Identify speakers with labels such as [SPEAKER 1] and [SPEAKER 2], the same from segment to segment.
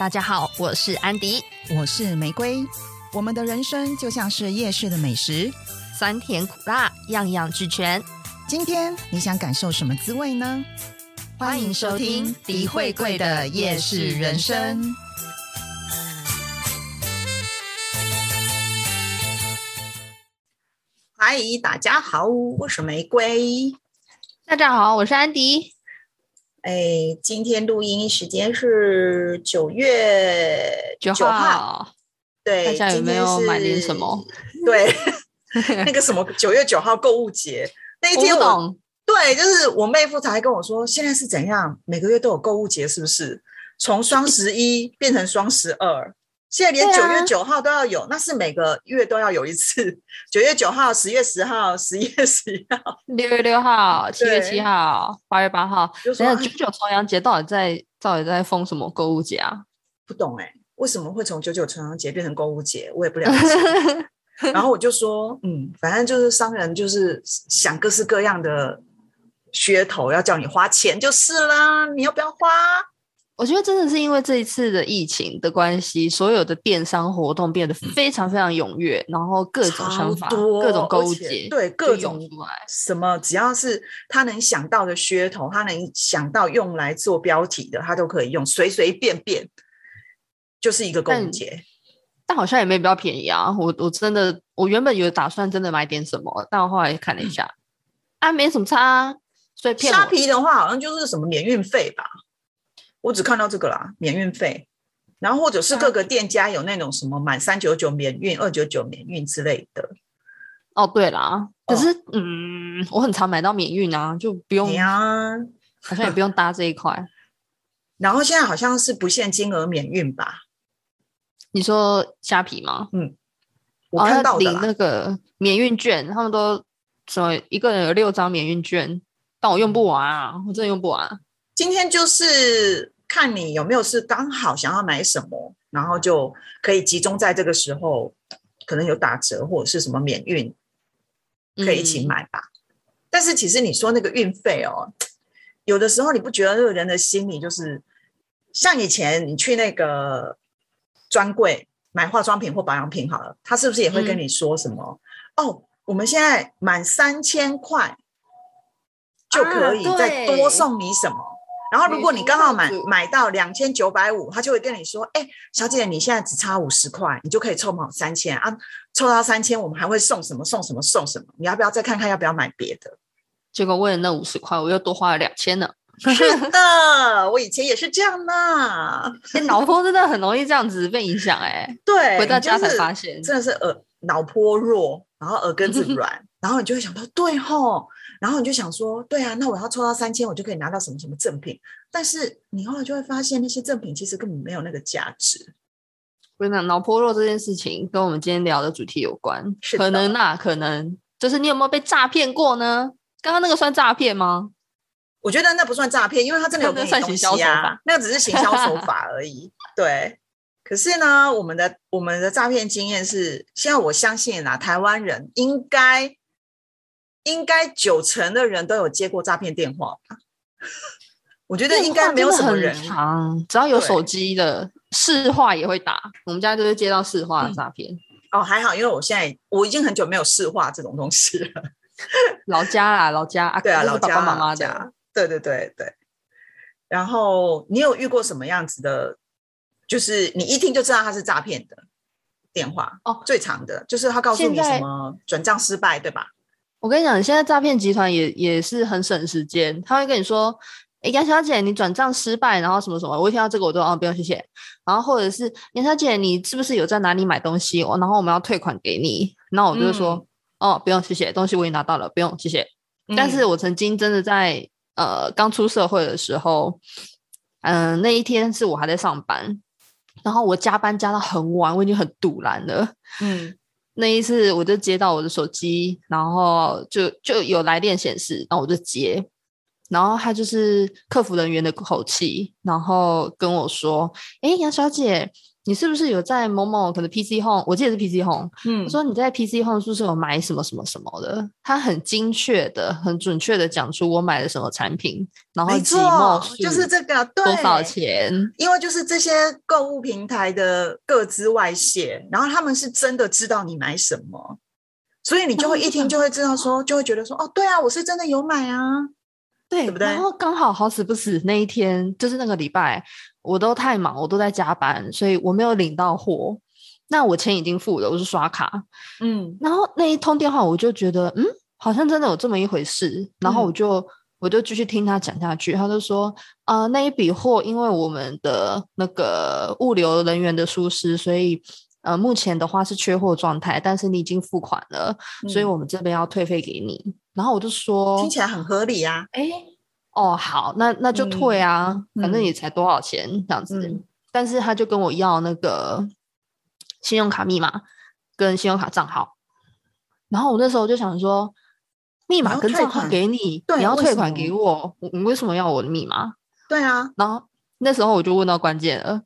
[SPEAKER 1] 大家好，我是安迪，
[SPEAKER 2] 我是玫瑰。我们的人生就像是夜市的美食，
[SPEAKER 1] 酸甜苦辣，样样俱全。
[SPEAKER 2] 今天你想感受什么滋味呢？
[SPEAKER 1] 欢迎收听迪慧贵的夜市人生。
[SPEAKER 3] 嗨，大家好，我是玫瑰。
[SPEAKER 1] 大家好，我是安迪。
[SPEAKER 3] 哎，今天录音时间是九月
[SPEAKER 1] 九号。
[SPEAKER 3] 对，
[SPEAKER 1] 大家有没有买点什么？
[SPEAKER 3] 对，那个什么九月九号购物节那一天，我对，就是我妹夫才跟我说，现在是怎样，每个月都有购物节，是不是？从双十一变成双十二。现在连九月九号都要有，那是每个月都要有一次。九月九号、十月十号、十一月十一号、
[SPEAKER 1] 六月六号、七月七号、八月八号。等下九九重阳节到底在到底在封什么购物节啊？
[SPEAKER 3] 不懂哎，为什么会从九九重阳节变成购物节？我也不了解。然后我就说，嗯，反正就是商人就是想各式各样的噱头，要叫你花钱就是啦。你要不要花？
[SPEAKER 1] 我觉得真的是因为这一次的疫情的关系，所有的电商活动变得非常非常踊跃，然后各种想法、各种购物节，
[SPEAKER 3] 对各种什么，只要是他能想到的噱头，他能想到用来做标题的，他都可以用，随随便便就是一个购物节。
[SPEAKER 1] 但好像也没比较便宜啊！我我真的，我原本有打算真的买点什么，但我后来看了一下，啊，没什么差。所以
[SPEAKER 3] 虾皮的话，好像就是什么免运费吧。我只看到这个啦，免运费，然后或者是各个店家有那种什么满三九九免运、二九九免运之类的。
[SPEAKER 1] 哦，对啦，可是嗯，我很常买到免运啊，就不用
[SPEAKER 3] 啊，
[SPEAKER 1] 好像也不用搭这一块。
[SPEAKER 3] 然后现在好像是不限金额免运吧？
[SPEAKER 1] 你说虾皮吗？
[SPEAKER 3] 嗯，我看到
[SPEAKER 1] 领那个免运券，他们都什么一个人有六张免运券，但我用不完啊，我真的用不完。
[SPEAKER 3] 今天就是看你有没有是刚好想要买什么，然后就可以集中在这个时候，可能有打折或者是什么免运，可以一起买吧。但是其实你说那个运费哦，有的时候你不觉得这个人的心理就是像以前你去那个专柜买化妆品或保养品好了，他是不是也会跟你说什么？哦，我们现在满三千块就可以再多送你什么？然后，如果你刚好买买到两千九百五，他就会跟你说：“哎，小姐，你现在只差五十块，你就可以凑满三千啊！凑到三千，我们还会送什么？送什么？送什么？你要不要再看看要不要买别的？”
[SPEAKER 1] 结果为了那五十块，我又多花了两千呢。
[SPEAKER 3] 是的，我以前也是这样呢。
[SPEAKER 1] 脑波真的很容易这样子被影响，哎，
[SPEAKER 3] 对，
[SPEAKER 1] 回到家才发现，
[SPEAKER 3] 真的是耳脑波弱，然后耳根子 软，然后你就会想到，对吼。然后你就想说，对啊，那我要抽到三千，我就可以拿到什么什么赠品。但是你后来就会发现，那些赠品其实根本没有那个价值。
[SPEAKER 1] 我跟你讲，脑波弱这件事情跟我们今天聊的主题有关，
[SPEAKER 3] 是
[SPEAKER 1] 可能那可能就是你有没有被诈骗过呢？刚刚那个算诈骗吗？
[SPEAKER 3] 我觉得那不算诈骗，因为他真的有给你东西啊，那个只是行销手 法而已。对，可是呢，我们的我们的诈骗经验是，现在我相信啊，台湾人应该。应该九成的人都有接过诈骗电话吧？我觉得应该没有什么人，
[SPEAKER 1] 只要有手机的市话也会打。我们家就是接到市话的诈骗。
[SPEAKER 3] 哦，还好，因为我现在我已经很久没有市话这种东西了。
[SPEAKER 1] 老家啦，老家啊，
[SPEAKER 3] 对啊，老
[SPEAKER 1] 家妈妈
[SPEAKER 3] 家，对对对对。然后你有遇过什么样子的？就是你一听就知道他是诈骗的电话哦。最长的就是他告诉你什么转账失败，对吧？
[SPEAKER 1] 我跟你讲，现在诈骗集团也也是很省时间，他会跟你说：“哎，杨小姐，你转账失败，然后什么什么。”我一听到这个，我都哦，不用谢谢。然后或者是杨小姐，你是不是有在哪里买东西？我然后我们要退款给你，那我就说：“哦，不用谢谢，东西我已经拿到了，不用谢谢。”但是我曾经真的在呃刚出社会的时候，嗯，那一天是我还在上班，然后我加班加到很晚，我已经很堵然了，嗯。那一次，我就接到我的手机，然后就就有来电显示，然后我就接，然后他就是客服人员的口气，然后跟我说：“哎，杨小姐，你是不是有在某某可能 PC Home？我记得是 PC Home。
[SPEAKER 3] 嗯
[SPEAKER 1] 我说你在 PC Home 是不是有买什么什么什么的？他很精确的、很准确的讲出我买了什么产品，然后
[SPEAKER 3] 没
[SPEAKER 1] 几墨
[SPEAKER 3] 错，就是这个，对，
[SPEAKER 1] 多少钱？
[SPEAKER 3] 因为就是这些购物平台的各资外泄，然后他们是真的知道你买什么，所以你就会一听就会知道说，就会觉得说，哦，对啊，我是真的有买啊，
[SPEAKER 1] 对，
[SPEAKER 3] 对不对
[SPEAKER 1] 然后刚好好死不死那一天就是那个礼拜，我都太忙，我都在加班，所以我没有领到货。那我钱已经付了，我是刷卡。
[SPEAKER 3] 嗯
[SPEAKER 1] 然后那一通电话，我就觉得，嗯，好像真的有这么一回事。然后我
[SPEAKER 3] 嗯
[SPEAKER 1] 就、我就继续听他讲下去，他就说，呃，那一笔货因为我们的那个物流人员的疏失，所以呃，目前的话是缺货状态，但是你已经付款了，所以
[SPEAKER 3] 嗯
[SPEAKER 1] 我们这边要退费给你。然后我就说，
[SPEAKER 3] 听起来很合理啊，
[SPEAKER 1] 哎，哦，好，那那就退啊，反正
[SPEAKER 3] 嗯
[SPEAKER 1] 也才多少钱这样子。
[SPEAKER 3] 嗯
[SPEAKER 1] 但是他就跟我要那个信用卡密码跟信用卡账号，然后我那时候就想说，密码跟账号
[SPEAKER 3] 款
[SPEAKER 1] 给你，
[SPEAKER 3] 对
[SPEAKER 1] 你要退款给我，我你为什么要我的密码？
[SPEAKER 3] 对啊，
[SPEAKER 1] 然后那时候我就问到关键了，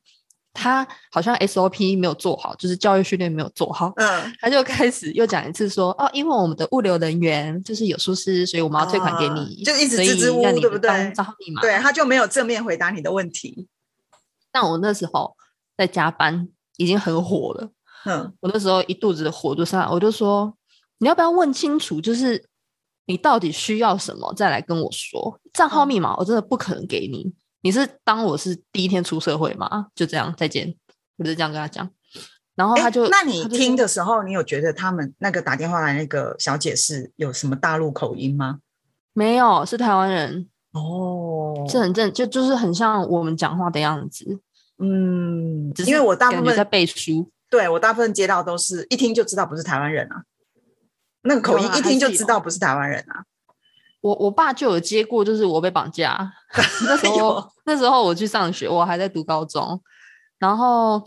[SPEAKER 1] 他好像 SOP 没有做好，就是教育训练没有做好，
[SPEAKER 3] 嗯，
[SPEAKER 1] 他就开始又讲一次说，哦，因为我们的物流人员就是有疏失，所以我们要退款给
[SPEAKER 3] 啊
[SPEAKER 1] 你，
[SPEAKER 3] 就一直支支吾吾对不对
[SPEAKER 1] 当账号密码。
[SPEAKER 3] 对，他就没有正面回答你的问题，
[SPEAKER 1] 但我那时候在加班，已经很火了。
[SPEAKER 3] 嗯
[SPEAKER 1] 我那时候一肚子的火就上来，我就说，你要不要问清楚，就是你到底需要什么，再来跟我说。账号
[SPEAKER 3] 嗯
[SPEAKER 1] 密码我真的不可能给你，你是当我是第一天出社会吗？就这样，再见。我就这样跟他讲，然后
[SPEAKER 3] 诶
[SPEAKER 1] 他就，
[SPEAKER 3] 那你听的时候，你有觉得他们那个打电话来那个小姐是有什么大陆口音吗？
[SPEAKER 1] 没有，是台湾人，
[SPEAKER 3] 哦，
[SPEAKER 1] 是很正，就就是很像我们讲话的样子，
[SPEAKER 3] 嗯，
[SPEAKER 1] 只是
[SPEAKER 3] 因为我大部
[SPEAKER 1] 分在背书。
[SPEAKER 3] 对我大部分接到都是一听就知道不是台湾人啊，那个口音一听就知道不是台湾人啊。
[SPEAKER 1] 我我爸就有接过，就是我被绑架。那时候那时候我去上学，我还在读高中，然后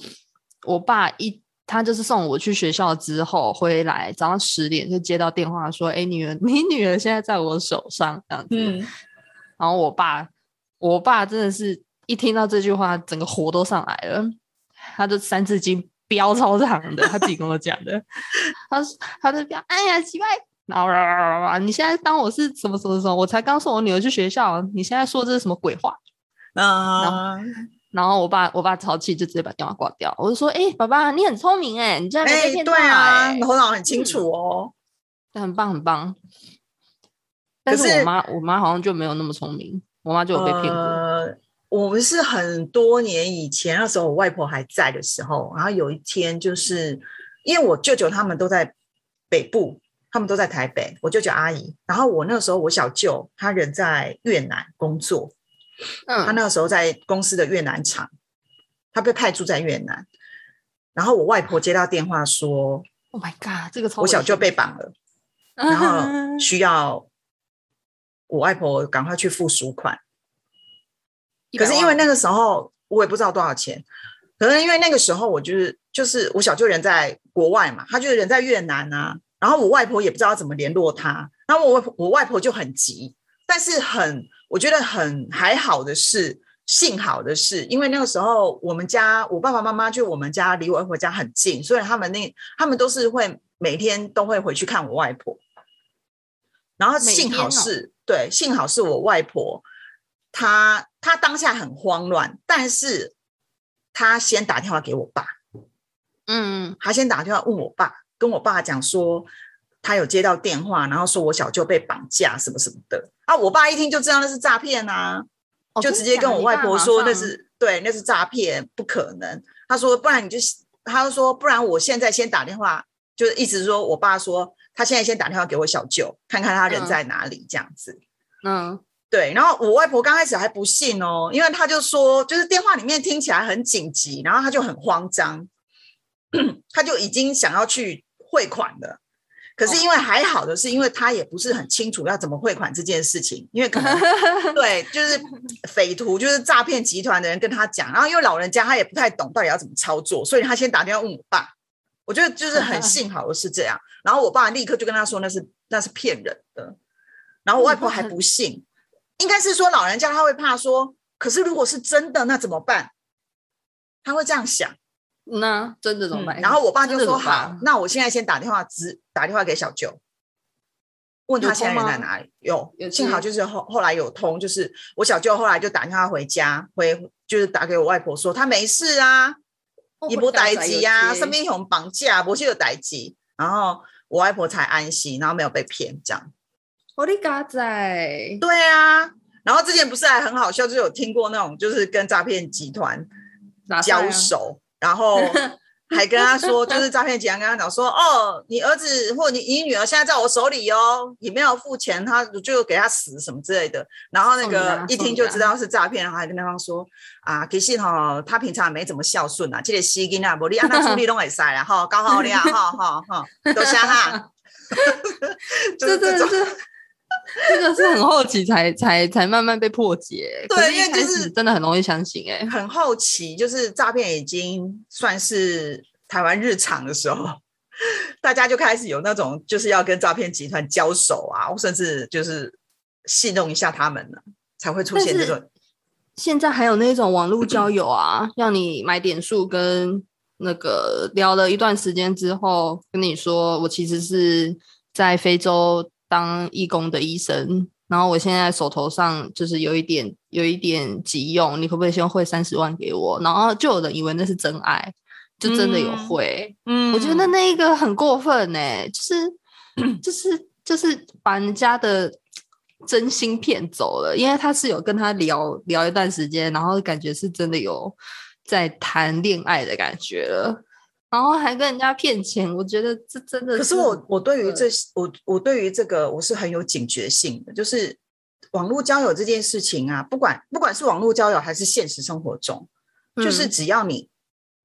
[SPEAKER 1] 我爸一他就是送我去学校之后回来，早上十点就接到电话说：“哎，女儿，你女儿现在在我手上。”这样子。
[SPEAKER 3] 嗯，
[SPEAKER 1] 然后我爸，我爸真的是一听到这句话，整个火都上来了，他就三字经飙超长的，他自己跟我讲的，他说他就飙，哎呀，奇怪，然后你现在当我是什么什么什么，我才刚送我女儿去学校，你现在说这是什么鬼话？
[SPEAKER 3] 啊，
[SPEAKER 1] 然后我爸我爸超气，就直接把电话挂掉。我就说，哎、爸爸，你很聪明哎、你竟然没被，骗到、
[SPEAKER 3] 对啊，头脑很清楚哦。
[SPEAKER 1] 很棒很棒。但
[SPEAKER 3] 可是
[SPEAKER 1] 我妈我妈好像就没有那么聪明，我妈就有被骗过。
[SPEAKER 3] 呃，我们是很多年以前，那时候我外婆还在的时候，然后有一天就是因为我舅舅他们都在北部，他们都在台北，我舅舅阿姨，然后我那时候我小舅他人在越南工作，嗯。他
[SPEAKER 1] 嗯，
[SPEAKER 3] 那个时候在公司的越南厂，他被派驻在越南，然后我外婆接到电话说
[SPEAKER 1] ，Oh my god，这个超
[SPEAKER 3] 我小舅被绑了，然后需要我外婆赶快去付赎款。可是因为那个时候我也不知道多少钱，可能因为那个时候我就是就是我小舅人在国外嘛，他就是人在越南啊，然后我外婆也不知道怎么联络他，然后我外婆我外婆就很急，但是很我觉得很还好的是，幸好的是，因为那个时候我们家我爸爸妈妈就我们家离我外婆家很近，所以他们那他们都是会每天都会回去看我外婆，然后幸好是、对，幸好是我外婆，她她当下很慌乱，但是她先打电话给我爸，
[SPEAKER 1] 嗯，
[SPEAKER 3] 她先打电话问我爸，跟我爸讲说他有接到电话，然后说我小舅被绑架什么什么的啊，我爸一听就知道那是诈骗啊，
[SPEAKER 1] 哦
[SPEAKER 3] 就直接跟我外婆说那是对，那是诈骗，不可能。他说不然你就，他就说不然我现在先打电话，就是意思是说我爸说他现在先打电话给我小舅，看看他人在哪里这样子。
[SPEAKER 1] 嗯，
[SPEAKER 3] 对，然后我外婆刚开始还不信哦，因为他就说，就是电话里面听起来很紧急，然后他就很慌张，他就已经想要去汇款的。可是因为还好的是，因为他也不是很清楚要怎么汇款这件事情，因为可能 对，就是匪徒，就是诈骗集团的人跟他讲，然后因为老人家他也不太懂到底要怎么操作，所以他先打电话问我爸。我觉得就是很 幸好的是这样，然后我爸立刻就跟他说那是那是骗人的，然后我外婆还不信，应该是说老人家他会怕说，可是如果是真的那怎么办？他会这样想，
[SPEAKER 1] 那真的怎么办？
[SPEAKER 3] 然后我爸就说好，那我现在先打电话，直打电话给小舅，问他
[SPEAKER 1] 有
[SPEAKER 3] 现在人在哪里。有，
[SPEAKER 1] 有
[SPEAKER 3] 幸好就是后后来有通，就是我小舅后来就打电话回家，回就是打给我外婆说他没事啊，
[SPEAKER 1] 哦
[SPEAKER 3] 也不逮鸡呀，身
[SPEAKER 1] 身
[SPEAKER 3] 边有绑架，不是有逮鸡，然后我外婆才安心，然后没有被骗这样。
[SPEAKER 1] 我的嘎仔，
[SPEAKER 3] 对啊，然后之前不是还很好笑，就是有听过那种就是跟诈骗集团交手，然后 还跟他说，就是诈骗集团跟他讲说，哦，你儿子或你你女儿现在在我手里哦，你没有付钱，他就给他死什么之类的。然后那个一听就知道是诈骗，然后还跟对方说啊，其实哈，他平常也没怎么孝顺啊，这个西金啊，无你按他处理拢会使啦，哈，搞好了，哈哈 哈，多谢哈。就是这种
[SPEAKER 1] 这个是很好奇才才才慢慢被破解。
[SPEAKER 3] 对因为就是
[SPEAKER 1] 真的很容易相信、哎，
[SPEAKER 3] 很好奇，就是诈骗已经算是台湾日常的时候，大家就开始有那种就是要跟诈骗集团交手啊，甚至就是戏弄一下他们了，才会出现这种。
[SPEAKER 1] 现在还有那种网络 交友啊，让你买点数跟那个聊了一段时间之后，跟你说我其实是在非洲当义工的医生，然后我现在手头上就是有一点有一点急用，你可不可以先汇三十万给我？然后就有人以为那是真爱，就真的有
[SPEAKER 3] 嗯
[SPEAKER 1] 汇。
[SPEAKER 3] 嗯
[SPEAKER 1] 我觉得那一个很过分呢、就是 就是就是把人家的真心骗走了，因为他是有跟他聊聊一段时间，然后感觉是真的有在谈恋爱的感觉了，然后还跟人家骗钱，我觉得这真的
[SPEAKER 3] 可是我我对于
[SPEAKER 1] 对。
[SPEAKER 3] 这我我对于这个我是很有警觉性的，就是网络交友这件事情啊，不管不管是网络交友还是现实生活中，就是
[SPEAKER 1] 嗯。
[SPEAKER 3] 只要你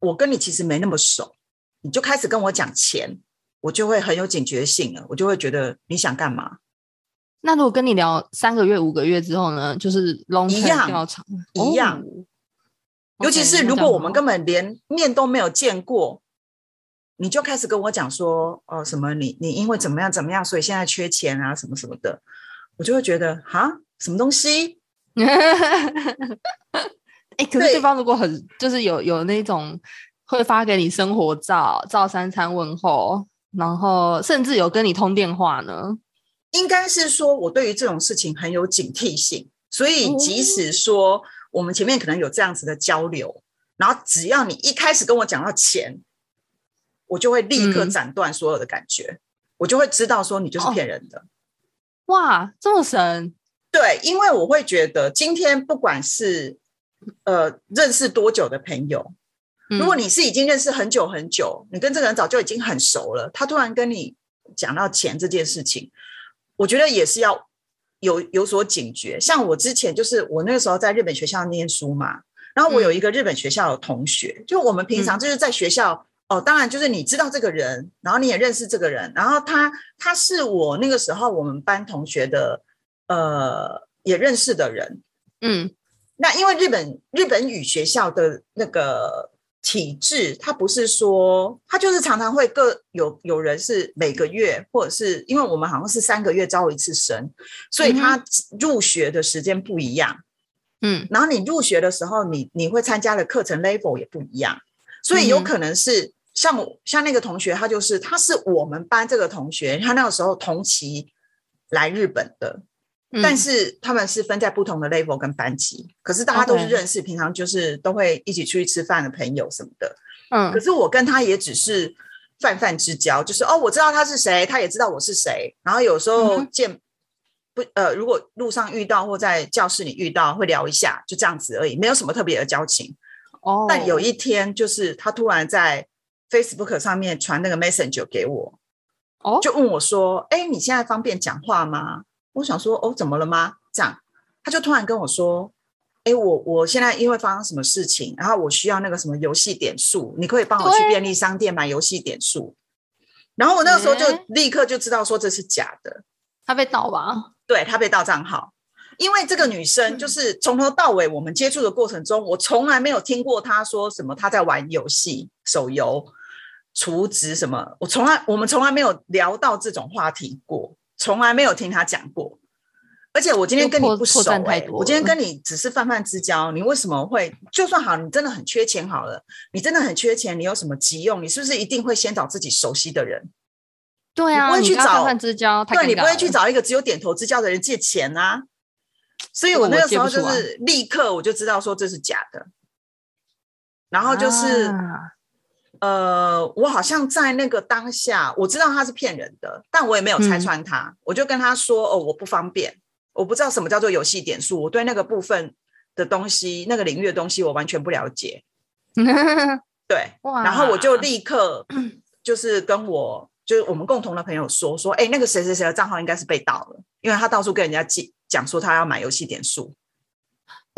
[SPEAKER 3] 我跟你其实没那么熟，你就开始跟我讲钱，我就会很有警觉性了，我就会觉得你想干嘛？
[SPEAKER 1] 那如果跟你聊三个月、五个月之后呢，就是
[SPEAKER 3] 一样，一样
[SPEAKER 1] 哦。
[SPEAKER 3] 尤其是如果我们根本连面都没有见过，你就开始跟我讲说，哦，什么你你因为怎么样怎么样，所以现在缺钱啊，什么什么的，我就会觉得哈，什么东西？
[SPEAKER 1] 哎、可是
[SPEAKER 3] 对
[SPEAKER 1] 对方如果很就是有有那种会发给你生活照、照三餐问候，然后甚至有跟你通电话呢？
[SPEAKER 3] 应该是说我对于这种事情很有警惕性，所以即
[SPEAKER 1] 哦
[SPEAKER 3] 使说我们前面可能有这样子的交流，然后只要你一开始跟我讲到钱，我就会立刻
[SPEAKER 1] 嗯
[SPEAKER 3] 斩断所有的感觉，我就会知道说你就是
[SPEAKER 1] 哦
[SPEAKER 3] 骗人的。
[SPEAKER 1] 哇，这么神！
[SPEAKER 3] 对，因为我会觉得今天不管是呃认识多久的朋友，如果
[SPEAKER 1] 嗯
[SPEAKER 3] 你是已经认识很久很久，你跟这个人早就已经很熟了，他突然跟你讲到钱这件事情，我觉得也是要有有所警觉。像我之前就是我那个时候在日本学校念书嘛，然后我有一个日本学校的同学，就我们平常就是在学校。哦，当然就是你知道这个人，然后你也认识这个人，然后他他是我那个时候我们班同学的，呃，也认识的人，
[SPEAKER 1] 嗯。
[SPEAKER 3] 那因为日本日本语学校的那个体制，他不是说他就是常常会各有有人是每个月，或者是因为我们好像是三个月招一次生，所以他入学的时间不一样。
[SPEAKER 1] 嗯。
[SPEAKER 3] 然后你入学的时候，你你会参加的课程 level 也不一样，所以有可能是像我像那个同学，他就是他是我们班这个同学，他那个时候同期来日本的，
[SPEAKER 1] 嗯，
[SPEAKER 3] 但是他们是分在不同的 level 跟班级，可是大家都是认识，平常就是都会一起出去吃饭的朋友什么的。嗯可
[SPEAKER 1] 嗯
[SPEAKER 3] 是我跟他也只是泛泛之交，就是哦，我知道他是谁，他也知道我是谁，然后有时候见。不，呃，如果路上遇到或在教室里遇到，会聊一下，就这样子而已，没有什么特别的交情。
[SPEAKER 1] 哦，
[SPEAKER 3] 但有一天，就是他突然在 Facebook 上面传那个 Messenger 给我，
[SPEAKER 1] 哦，
[SPEAKER 3] 就问我说：“哎，你现在方便讲话吗？”我想说：“哦，怎么了吗？”这样，他就突然跟我说：“哎，我我现在因为发生什么事情，然后我需要那个什么游戏点数，你可以帮我去便利商店买游戏点数。”然后我那个时候就立刻就知道说这是假的，
[SPEAKER 1] 他被盗吧？
[SPEAKER 3] 对他被盗账号。因为这个女生就是从头到尾我们接触的过程中，我从来没有听过她说什么她在玩游戏、手游、储值什么，我从来我们从来没有聊到这种话题过，从来没有听他讲过。而且我今天跟你不熟、我今天跟你只是泛泛之交，你为什么会？就算好，你真的很缺钱好了，你真的很缺钱，你有什么急用？你是不是一定会先找自己熟悉的人？
[SPEAKER 1] 对啊，
[SPEAKER 3] 不会去找
[SPEAKER 1] 泛泛之交，太
[SPEAKER 3] 对你不会去找一个只有点头之交的人借钱啊。所以我那个时候就是立刻我就知道说这是假的，然后就是、
[SPEAKER 1] 啊
[SPEAKER 3] 呃，我好像在那个当下，我知道他是骗人的，但我也没有拆
[SPEAKER 1] 嗯
[SPEAKER 3] 穿他，我就跟他说：“哦，我不方便，我不知道什么叫做游戏点数，我对那个部分的东西，那个领域的东西，我完全不了解。”对，
[SPEAKER 1] 哇
[SPEAKER 3] 然后我就立刻 就是跟我就是我们共同的朋友说说，哎，那个谁谁谁的账号应该是被盗了，因为他到处跟人家记讲说他要买游戏点数，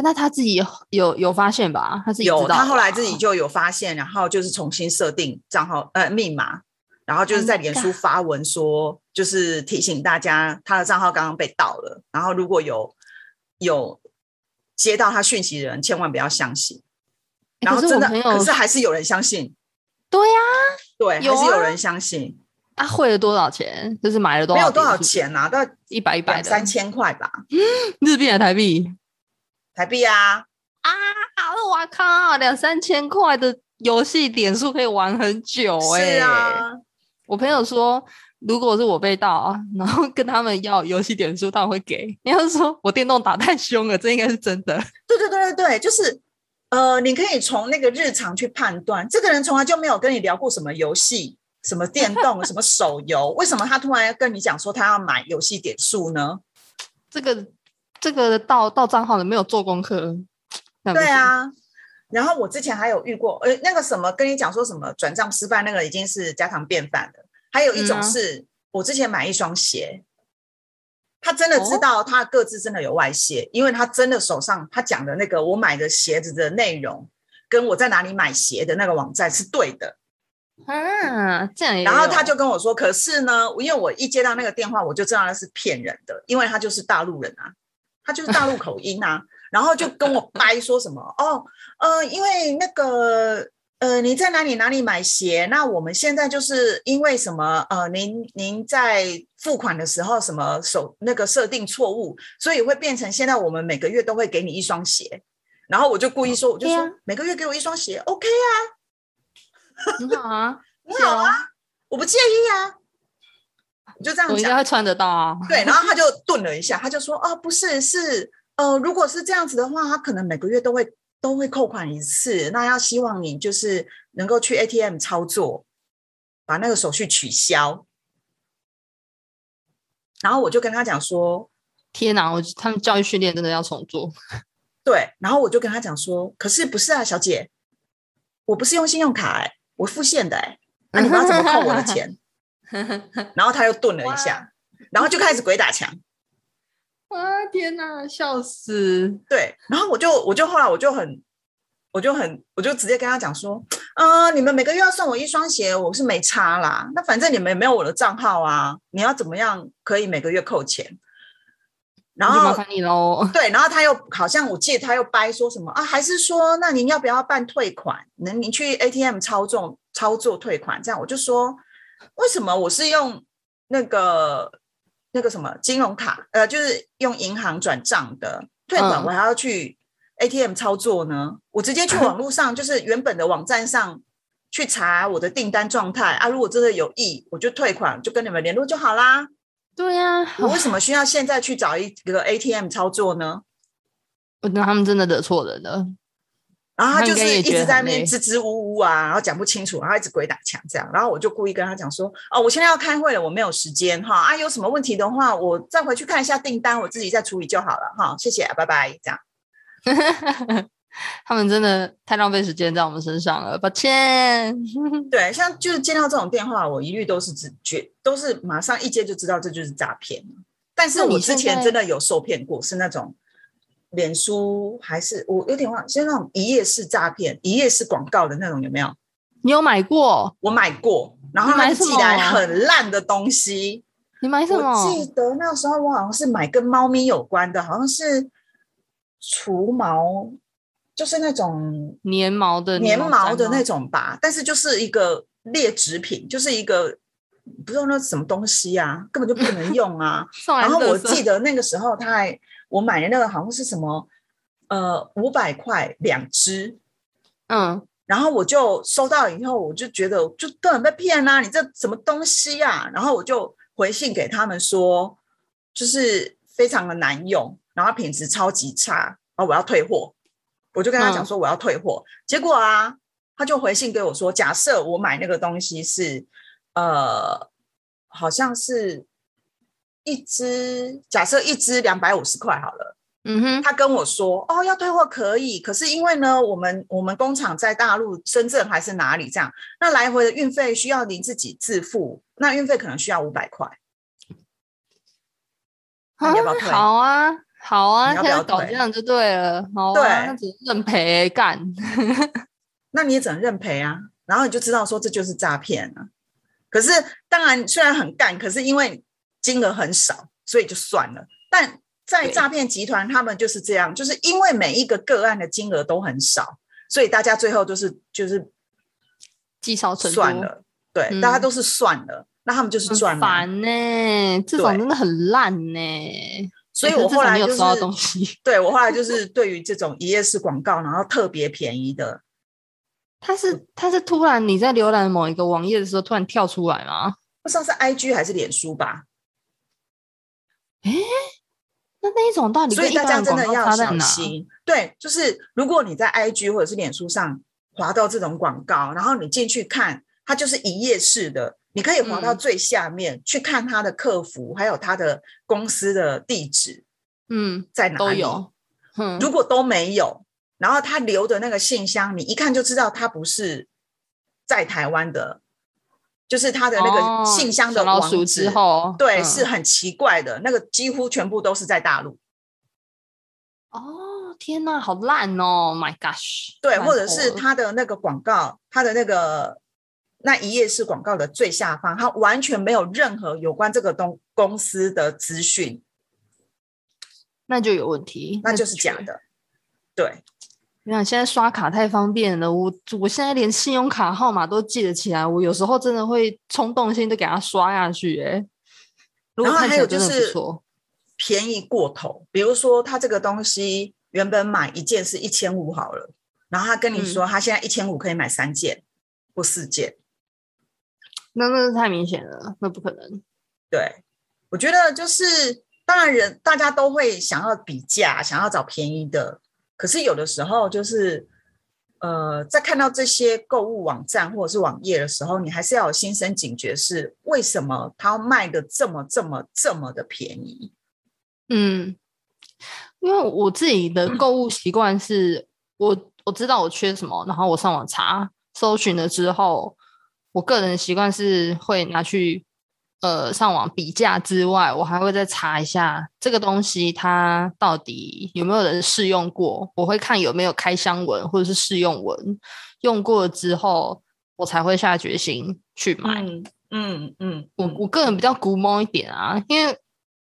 [SPEAKER 1] 那他自己有有有发现吧？他自己
[SPEAKER 3] 有他后来自己就有发现，然后就是重新设定账号呃密码，然后就是在脸书发文说，就是提醒大家他的账号刚刚被盗了，然后如果有有接到他讯息的人，千万不要相信。
[SPEAKER 1] 欸
[SPEAKER 3] 然后真的，可是还是有人相信，
[SPEAKER 1] 对呀、
[SPEAKER 3] 对，还是有人相信，
[SPEAKER 1] 啊，汇了多少钱？就是买了多少？
[SPEAKER 3] 没有多少，钱呐、啊，大概
[SPEAKER 1] 一百一百
[SPEAKER 3] 三千块吧，
[SPEAKER 1] 日币还是台币
[SPEAKER 3] 台币啊，
[SPEAKER 1] 啊！我靠，两三千块的游戏点数可以玩很久哎、
[SPEAKER 3] 是啊，
[SPEAKER 1] 我朋友说，如果是我被盗啊，然后跟他们要游戏点数，他们会给。你要是说我电动打太凶了，这应该是真的。
[SPEAKER 3] 对对对对对，就是呃，你可以从那个日常去判断，这个人从来就没有跟你聊过什么游戏、什么电动、什么手游，为什么他突然要跟你讲说他要买游戏点数呢？
[SPEAKER 1] 这个这个到到账号了没有做功课，
[SPEAKER 3] 对啊。然后我之前还有遇过，呃，那个什么跟你讲说什么转账失败，那个已经是家常便饭了。还有一种是、我之前买一双鞋，他真的
[SPEAKER 1] 哦
[SPEAKER 3] 知道他各自真的有外泄，因为他真的手上他讲的那个我买的鞋子的内容，跟我在哪里买鞋的那个网站是对的。
[SPEAKER 1] 啊，这样。
[SPEAKER 3] 然后他就跟我说，可是呢，因为我一接到那个电话，我就知道那是骗人的，因为他就是大陆人啊，他就是大陆口音啊，然后就跟我掰说什么哦，呃，因为那个呃，你在哪里哪里买鞋？那我们现在就是因为什么呃，您您在付款的时候什么手那个设定错误，所以会变成现在我们每个月都会给你一双鞋。然后我就故意说，我就说、
[SPEAKER 1] 啊
[SPEAKER 3] 每个月给我一双鞋，OK 啊，
[SPEAKER 1] 很好啊，
[SPEAKER 3] 很好啊，我不介意啊，我就这样讲。
[SPEAKER 1] 我应该会穿得到啊。
[SPEAKER 3] 对，然后他就顿了一下，他就说：“哦，不是，是呃，如果是这样子的话，他可能每个月都会都会扣款一次。那要希望你就是能够去 ATM 操作，把那个手续取消。”然后我就跟他讲说
[SPEAKER 1] 天哪，我他们教育训练真的要重做。
[SPEAKER 3] “对。”然后我就跟他讲说：“可是不是啊，小姐，我不是用信用卡哎、我付现的哎、那、你们要怎么扣我的钱？” 然后他又顿了一下，然后就开始鬼打墙。
[SPEAKER 1] 啊天哪，笑死！
[SPEAKER 3] 对，然后我就我就后来我就很我就很我就直接跟他讲说，呃，你们每个月要送我一双鞋，我是没差啦。那反正你们也没有我的账号啊，你要怎么样可以每个月扣钱？然后
[SPEAKER 1] 麻烦你喽。
[SPEAKER 3] 对，然后他又好像我记得他又掰说什么啊，还是说那您要不要办退款？能您去 ATM 操作操作退款？这样我就说，为什么我是用那个那个什么金融卡，呃，就是用银行转账的退款，
[SPEAKER 1] 嗯
[SPEAKER 3] 我还要去 ATM 操作呢？我直接去网络上，就是原本的网站上去查我的订单状态啊，如果真的有意，我就退款，就跟你们联络就好啦。
[SPEAKER 1] 对呀、
[SPEAKER 3] 我为什么需要现在去找一个 ATM 操作呢？
[SPEAKER 1] 我觉得他们真的惹错人了。
[SPEAKER 3] 然后他就是一直在那边支支吾吾啊，然后讲不清楚，然后一直鬼打墙这样。然后我就故意跟他讲说：“哦，我现在要开会了，我没有时间哈啊，有什么问题的话，我再回去看一下订单，我自己再处理就好了哈，谢谢，拜拜。”这样
[SPEAKER 1] 他们真的太浪费时间在我们身上了，抱歉。
[SPEAKER 3] 对，像就是接到这种电话，我一律都是直觉，都是马上一接就知道这就是诈骗。但是我之前真的有受骗过，是那种脸书还是我有点忘了，是那种一页式诈骗、一页式广告的那种，有没有？
[SPEAKER 1] 你有买过？
[SPEAKER 3] 我买过，然后
[SPEAKER 1] 你买
[SPEAKER 3] 寄来很烂的东西。
[SPEAKER 1] 你买什
[SPEAKER 3] 我
[SPEAKER 1] 么？
[SPEAKER 3] 记得那时候我好像是买跟猫咪有关的，好像是除毛，就是那种
[SPEAKER 1] 粘毛的
[SPEAKER 3] 粘毛的那
[SPEAKER 1] 种。
[SPEAKER 3] 种吧，但是就是一个劣质品，就是一个不知道那什么东西啊，根本就不能用啊。然后我记得那个时候他还我买的那个好像是什么呃五百块两支，
[SPEAKER 1] 嗯，
[SPEAKER 3] 然后我就收到以后，我就觉得就根本被骗啦、你这什么东西呀、然后我就回信给他们说，就是非常的难用，然后品质超级差，然后我要退货。我就跟他讲
[SPEAKER 1] 嗯。
[SPEAKER 3] 说我要退货，结果啊，他就回信给我说，假设我买那个东西是呃，好像是一支，假设一支两百五十块好了。
[SPEAKER 1] 嗯哼，
[SPEAKER 3] 他跟我说：“哦，要退货可以，可是因为呢，我们我们工厂在大陆深圳还是哪里这样，那来回的运费需要您自己自付，那运费可能需要五百块。那你要不要退
[SPEAKER 1] 好啊，好啊，
[SPEAKER 3] 你要不要
[SPEAKER 1] 搞
[SPEAKER 3] 退
[SPEAKER 1] 这样就对了，好啊，
[SPEAKER 3] 对
[SPEAKER 1] 那只能认赔干。
[SPEAKER 3] 那你也只能认赔啊。然后你就知道说这就是诈骗啊。可是当然虽然很干，可是因为金额很少，所以就算了。但在
[SPEAKER 1] 对。
[SPEAKER 3] 诈骗集团，他们就是这样，就是因为每一个个案的金额都很少，所以大家最后就是就是
[SPEAKER 1] 积少成，
[SPEAKER 3] 算了，对，
[SPEAKER 1] 嗯。
[SPEAKER 3] 大家都是算了，那他们就是
[SPEAKER 1] 很
[SPEAKER 3] 赚了。
[SPEAKER 1] 烦呢、这种
[SPEAKER 3] 对
[SPEAKER 1] 真的很烂呢、
[SPEAKER 3] 所以我后来就是，
[SPEAKER 1] 西，
[SPEAKER 3] 对我后来就是对于这种一页式广告，然后特别便宜的，
[SPEAKER 1] 它是它是突然你在浏览某一个网页的时候突然跳出来吗？
[SPEAKER 3] 不知道是 IG 还是脸书吧。
[SPEAKER 1] 哎那那一种到底
[SPEAKER 3] 所以大家真的要？小心。对，就是如果你在 IG 或者是脸书上滑到这种广告，然后你进去看，它就是一页式的，你可以滑到
[SPEAKER 1] 嗯
[SPEAKER 3] 最下面、去看它的客服，还有它的公司的地址
[SPEAKER 1] 嗯，
[SPEAKER 3] 在哪里。
[SPEAKER 1] 都有。嗯，
[SPEAKER 3] 如果都没有，然后他留的那个信箱，你一看就知道他不是在台湾的，就是他的那
[SPEAKER 1] 哦
[SPEAKER 3] 个信箱的
[SPEAKER 1] 小老
[SPEAKER 3] 网址
[SPEAKER 1] 鼠之后，
[SPEAKER 3] 对，
[SPEAKER 1] 嗯
[SPEAKER 3] 是很奇怪的，那个几乎全部都是在大陆，
[SPEAKER 1] 哦，天哪，好烂哦！My gosh，
[SPEAKER 3] 对，或者是他的那个广告，他的那个那一页是广告的最下方，他完全没有任何有关这个东公司的资讯，
[SPEAKER 1] 那就有问题，
[SPEAKER 3] 那就是假。的，对。
[SPEAKER 1] 你看现在刷卡太方便了，我我现在连信用卡号码都记得起来，我有时候真的会冲动性就给它刷下去、欸，哎，
[SPEAKER 3] 然后还有就是，便宜过头，比如说他这个东西原本买一件是一千五好了，然后他跟你
[SPEAKER 1] 嗯。
[SPEAKER 3] 说他现在一千五可以买三件或四件，
[SPEAKER 1] 那那是太明显了，那不可能。
[SPEAKER 3] 对我觉得就是当然人大家都会想要比价，想要找便宜的，可是有的时候就是。呃，在看到这些购物网站或者是网页的时候，你还是要有心生警觉，是为什么它卖的这么这么这么的便宜？
[SPEAKER 1] 嗯，因为我自己的购物习惯是，我我知道我缺什么，然后我上网查搜寻了之后，我个人习惯是会拿去呃上网比价之外，我还会再查一下这个东西它到底有没有人试用过，我会看有没有开箱文或者是试用文，用过了之后，我才会下决心去买。
[SPEAKER 3] 嗯嗯嗯，
[SPEAKER 1] 我
[SPEAKER 3] 嗯
[SPEAKER 1] 我个人比较古蒙一点啊，因为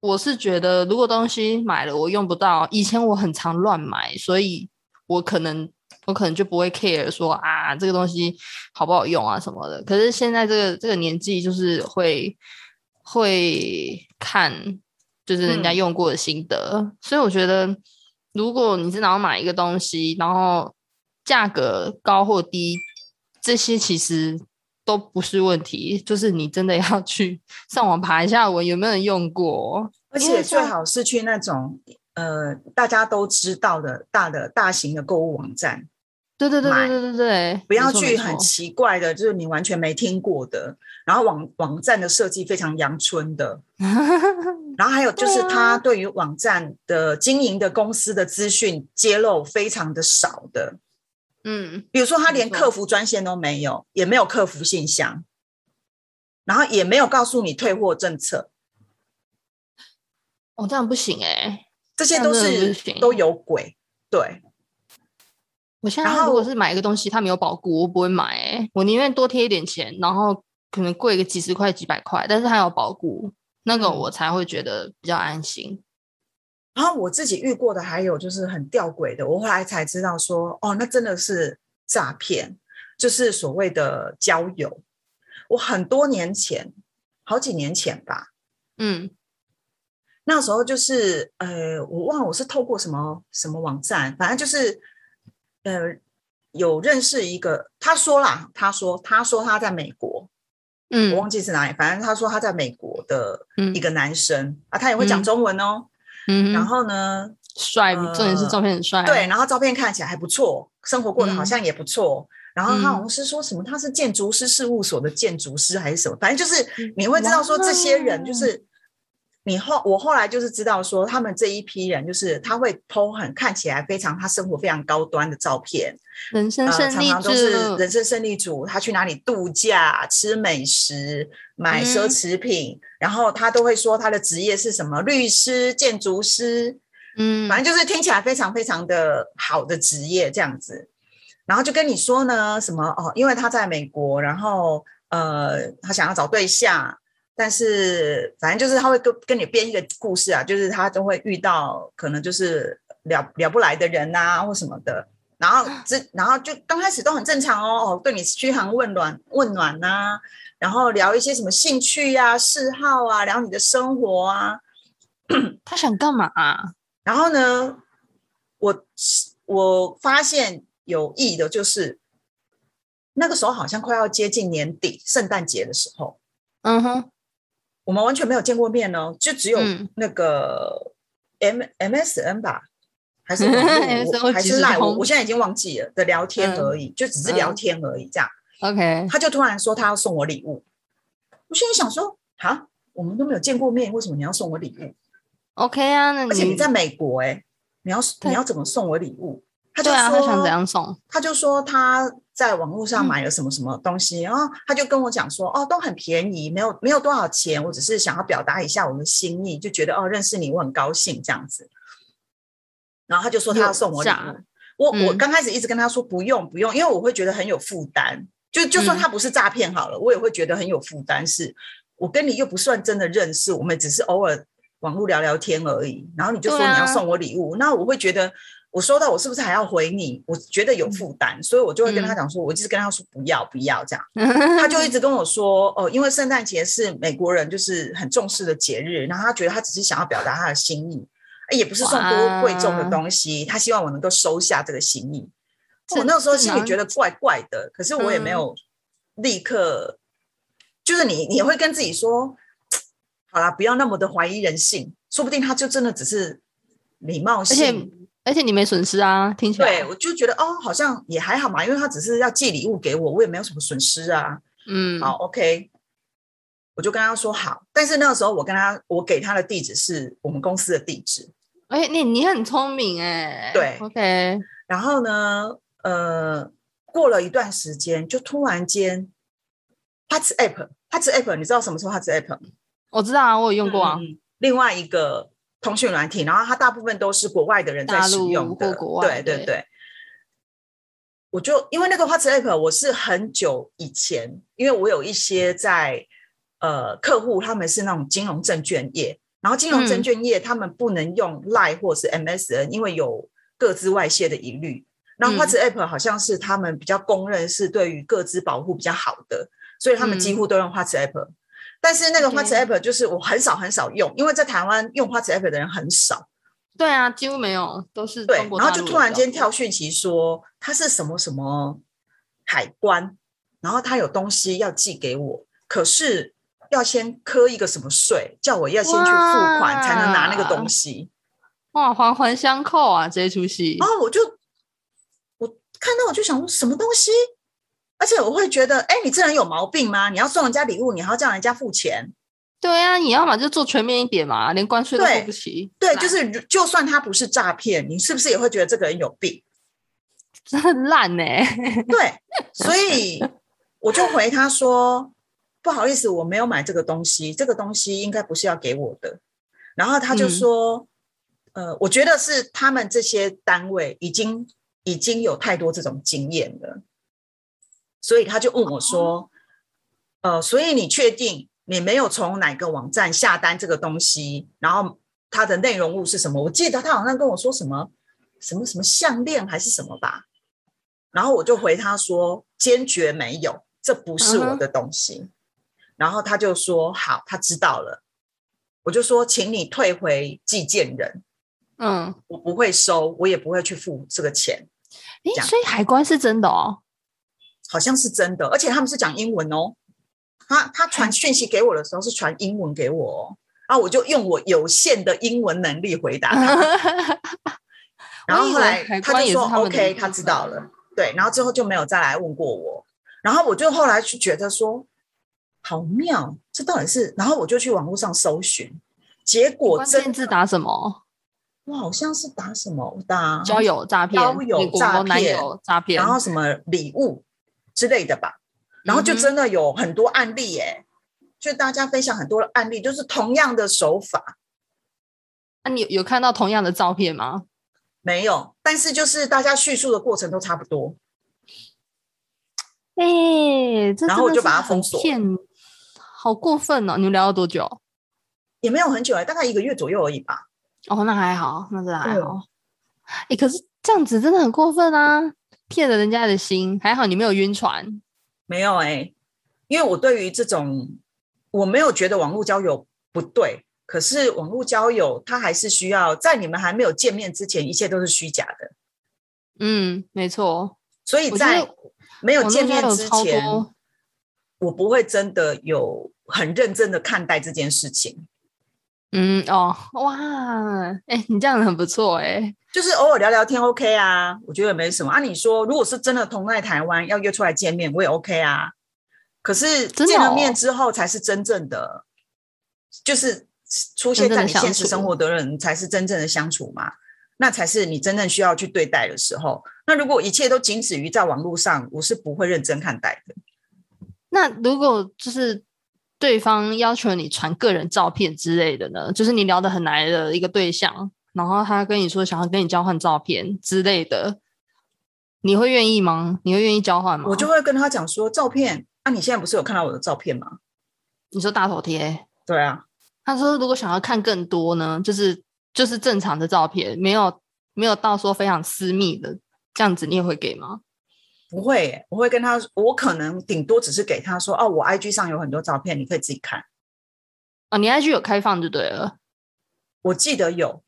[SPEAKER 1] 我是觉得如果东西买了我用不到，以前我很常乱买，所以我可能我可能就不会 care 说啊这个东西好不好用啊什么的。可是现在这个这个年纪，就是会会看就是人家
[SPEAKER 3] 嗯
[SPEAKER 1] 用过的心得，所以我觉得如果你真的要买一个东西，然后价格高或低，这些其实都不是问题，就是你真的要去 上网爬一下文，有没有人用过？
[SPEAKER 3] 而且最好是去那种呃大家都知道的大的大型的购物网站，
[SPEAKER 1] 对对对
[SPEAKER 3] 买
[SPEAKER 1] 对对对对，
[SPEAKER 3] 不要去很奇怪的，就是你完全没听过的，然后网网站的设计非常阳春的，然后还有就是他对于网站的经营的公司的资讯揭露非常的少的，
[SPEAKER 1] 嗯，
[SPEAKER 3] 比如说他连客服专线都没有，也没有客服信箱，然后也没有告诉你退货政策，
[SPEAKER 1] 哦，这样不行哎、
[SPEAKER 3] 这些都是都有鬼，对。
[SPEAKER 1] 我现在如果是买一个东西，它没有保固，我不会买、欸。我宁愿多贴一点钱，然后可能贵个几十块、几百块，但是它有保固，那个
[SPEAKER 3] 嗯
[SPEAKER 1] 我才会觉得比较安心。
[SPEAKER 3] 然后我自己遇过的还有就是很吊诡的，我后来才知道说，哦，那真的是诈骗，就是所谓的交友。我很多年前好几年前吧。
[SPEAKER 1] 嗯
[SPEAKER 3] 那时候就是呃，我忘了我是透过什么什么网站，反正就是呃，有认识一个，他说啦，他说他说他在美国，嗯我
[SPEAKER 1] 嗯
[SPEAKER 3] 忘记是哪里，反正他说他在美国的
[SPEAKER 1] 嗯
[SPEAKER 3] 一个男生、啊，他也会讲
[SPEAKER 1] 嗯
[SPEAKER 3] 中文哦。
[SPEAKER 1] 嗯，
[SPEAKER 3] 然后呢，
[SPEAKER 1] 帅，
[SPEAKER 3] 呃
[SPEAKER 1] 重点是照片很帅。
[SPEAKER 3] 对，，然后照片看起来还不错，生活过得好
[SPEAKER 1] 嗯
[SPEAKER 3] 像也不错。然后他好
[SPEAKER 1] 嗯
[SPEAKER 3] 像是说什么，他是建筑师事务所的建筑师还是什么，反正就是
[SPEAKER 1] 嗯
[SPEAKER 3] 你会知道说这些人就是你后我后来就是知道说他们这一批人就是他会 PO 很看起来非常他生活非常高端的照片，
[SPEAKER 1] 人生
[SPEAKER 3] 呃，
[SPEAKER 1] 胜利
[SPEAKER 3] 常常都是，人生胜利组，他去哪里度假、吃美食、买奢
[SPEAKER 1] 嗯
[SPEAKER 3] 侈品，然后他都会说他的职业是什么律师、建筑师，
[SPEAKER 1] 嗯，
[SPEAKER 3] 反正就是听起来非常非常的好的职业这样子。然后就跟你说呢，什么哦，因为他在美国，然后呃，他想要找对象，但是反正就是他会跟跟你编一个故事啊，就是他都会遇到可能就是了了不来的人啊、或什么的。然后这然后就刚开始都很正常哦，哦，对你嘘寒问暖问暖呐、然后聊一些什么兴趣呀、嗜好啊，聊你的生活啊，
[SPEAKER 1] 他想干嘛啊？
[SPEAKER 3] 然后呢，我我发现有意的就是那个时候好像快要接近年底，圣诞节的时候，
[SPEAKER 1] 嗯哼，
[SPEAKER 3] 我们完全没有见过面哦，就只有
[SPEAKER 1] 嗯
[SPEAKER 3] 那个 M MSN 吧，还是 还是赖我
[SPEAKER 1] 通
[SPEAKER 3] 我现在已经忘记了的聊天
[SPEAKER 1] 嗯
[SPEAKER 3] 而已，就只是聊
[SPEAKER 1] 嗯
[SPEAKER 3] 天而已这样。
[SPEAKER 1] OK，
[SPEAKER 3] 他就突然说他要送我礼物，我心里想说，啊，我们都没有见过面，为什么你要送我礼物
[SPEAKER 1] ？OK 啊，那
[SPEAKER 3] 而且你在美国、欸，哎，你要你要怎么送我礼物？他就说
[SPEAKER 1] 他想怎样送？
[SPEAKER 3] 他就说他在网络上
[SPEAKER 1] 嗯。
[SPEAKER 3] 买了什么什么东西，然后他就跟我讲说，哦，都很便宜，没有没有多少钱，我只是想要表达一下我们心意，就觉得哦，认识你我很高兴这样子。然后他就说他要送我礼物，我我
[SPEAKER 1] 嗯。
[SPEAKER 3] 刚开始一直跟他说不用不用，因为我会觉得很有负担，就就算
[SPEAKER 1] 嗯。
[SPEAKER 3] 他不是诈骗好了，我也会觉得很有负担，是我跟你又不算真的认识，我们只是偶尔网络聊聊天而已，然后你就说你要送我礼物，那我会觉得。我收到，我是不是还要回你？我觉得有负担，所以我就会跟他
[SPEAKER 1] 嗯
[SPEAKER 3] 讲说，我就是跟他说不要不要这样。他就一直跟我说，哦，因为圣诞节是美国人就是很重视的节日，然后他觉得他只是想要表达他的心意，哎也不是送多贵重的东西，他希望我能够收下这个心意。我那时候心里觉得怪怪的，可是我也没有立刻，就是你你会跟自己说，好啦，不要那么的怀疑人性，说不定他就真的只是礼貌性。
[SPEAKER 1] 而且你没损失啊，听起来
[SPEAKER 3] 对，我就觉得哦，好像也还好嘛，因为他只是要寄礼物给我，我也没有什么损失啊。
[SPEAKER 1] 嗯，
[SPEAKER 3] 好，OK，我就跟他说好，但是那个时候我跟他，我给他的地址是我们公司的地址。
[SPEAKER 1] 哎、你你很聪明哎、
[SPEAKER 3] 对
[SPEAKER 1] ，OK，
[SPEAKER 3] 然后呢，呃，过了一段时间，就突然间，WhatsApp，WhatsApp，你知道什么是 WhatsApp 吗？
[SPEAKER 1] 我知道啊，我有用过啊，
[SPEAKER 3] 另外一个通讯软体，然后它大部分都是国外的人在使用的，
[SPEAKER 1] 或国外对
[SPEAKER 3] 对对对。我就因为那个 WhatsApp，我是很久以前，因为我有一些在呃客户，他们是那种金融证券业，然后金融证
[SPEAKER 1] 嗯
[SPEAKER 3] 券业他们不能用 Line 或是 MSN，因为有各自外泄的疑虑。然后
[SPEAKER 1] 嗯
[SPEAKER 3] WhatsApp 好像是他们比较公认是对于各自保护比较好的，所以他们几乎都用 WhatsApp。但是那个 WhatsApp 就是我很少很少用，因为在台湾用 WhatsApp 的人很少。
[SPEAKER 1] 对啊，几乎没有，都是
[SPEAKER 3] 对然后就突然间跳讯息说他是什么什么海关，然后他有东西要寄给我，可是要先磕一个什么税，叫我要先去付款才能拿那个东西。
[SPEAKER 1] 哇，环环相扣啊，这一出戏
[SPEAKER 3] 然。后我就我看到我就想说什么东西，而且我会觉得，哎，你这人有毛病吗？你要送人家礼物，你还要叫人家付钱？
[SPEAKER 1] 对啊，你要么就做全面一点嘛，连关税都
[SPEAKER 3] 对
[SPEAKER 1] 付不起。
[SPEAKER 3] 对，
[SPEAKER 1] 烂
[SPEAKER 3] 就是就算他不是诈骗，你是不是也会觉得这个人有病？
[SPEAKER 1] 真的烂呢、
[SPEAKER 3] 对，所以我就回他说：“不好意思，我没有买这个东西，这个东西应该不是要给我的。”然后他就
[SPEAKER 1] 嗯
[SPEAKER 3] 说：“呃，我觉得是他们这些单位已经已经有太多这种经验了，所以他就问我说：‘呃，所以你确定你没有从哪个网站下单这个东西？然后它的内容物是什么？’我记得他好像跟我说什么什么什么项链还是什么吧。”然后我就回他说：“坚决没有，这不是我的东西。然后他就说好，他知道了。我就说，请你退回寄件人，
[SPEAKER 1] 嗯，
[SPEAKER 3] 我不会收，我也不会去付这个钱，
[SPEAKER 1] 诶，所以海关是真的哦。
[SPEAKER 3] 好像是真的，而且他们是讲英文哦。他他传讯息给我的时候是传英文给我、哦，然后我就用我有限的英文能力回答他。然后后来他就说 OK，他知道了，对，然后之后就没有再来问过我。然后我就后来去觉得说，好妙，这到底是？然后我就去网络上搜寻，结果
[SPEAKER 1] 关
[SPEAKER 3] 真
[SPEAKER 1] 键字打什么？
[SPEAKER 3] 我好像是打什么，我打
[SPEAKER 1] 交友诈骗、
[SPEAKER 3] 交友诈骗
[SPEAKER 1] 友诈骗，
[SPEAKER 3] 然后什么礼物之类的吧，然后就真的有很多案例耶，就大家分享很多的案例，就是同样的手法
[SPEAKER 1] 那、你有有看到同样的照片吗？
[SPEAKER 3] 没有，但是就是大家叙述的过程都差不多。
[SPEAKER 1] 哎、这
[SPEAKER 3] 然后我就把它封锁
[SPEAKER 1] 骗，好过分哦！你们聊了多久？
[SPEAKER 3] 也没有很久哎，大概一个月左右而已吧。
[SPEAKER 1] 哦，那还好，那真的还好。哎、可是这样子真的很过分啊，骗了人家的心。还好你没有晕船。
[SPEAKER 3] 没有哎，因为我对于这种我没有觉得网络交友不对，可是网络交友它还是需要在你们还没有见面之前，一切都是虚假的。
[SPEAKER 1] 嗯，没错。
[SPEAKER 3] 所以在
[SPEAKER 1] 得
[SPEAKER 3] 没有见面之前，
[SPEAKER 1] 多
[SPEAKER 3] 我不会真的有很认真的看待这件事情，
[SPEAKER 1] 嗯哦，哇，哎、你这样很不错哎、
[SPEAKER 3] 就是偶尔聊聊天 OK 啊，我觉得没什么啊。你说如果是真的同在台湾要约出来见面，我也 OK 啊。可是见了面
[SPEAKER 1] 哦
[SPEAKER 3] 之后才是真正的，就是出现在你现实生活的人才是真正的相处嘛。那才是你真正需要去对待的时候。那如果一切都仅止于在网络上，我是不会认真看待的。
[SPEAKER 1] 那如果就是对方要求你传个人照片之类的呢？就是你聊得很来的一个对象，然后他跟你说想要跟你交换照片之类的，你会愿意吗？你会愿意交换吗？
[SPEAKER 3] 我就会跟他讲说，照片，啊，你现在不是有看到我的照片吗？
[SPEAKER 1] 你说大头贴，
[SPEAKER 3] 对啊，
[SPEAKER 1] 他说如果想要看更多呢，就是就是正常的照片，没有没有到说非常私密的这样子，你也会给吗？
[SPEAKER 3] 不会耶，我会跟他，我可能顶多只是给他说，哦，我 IG 上有很多照片，你可以自己看。
[SPEAKER 1] 哦，你 IG 有开放就对了。
[SPEAKER 3] 我记得有，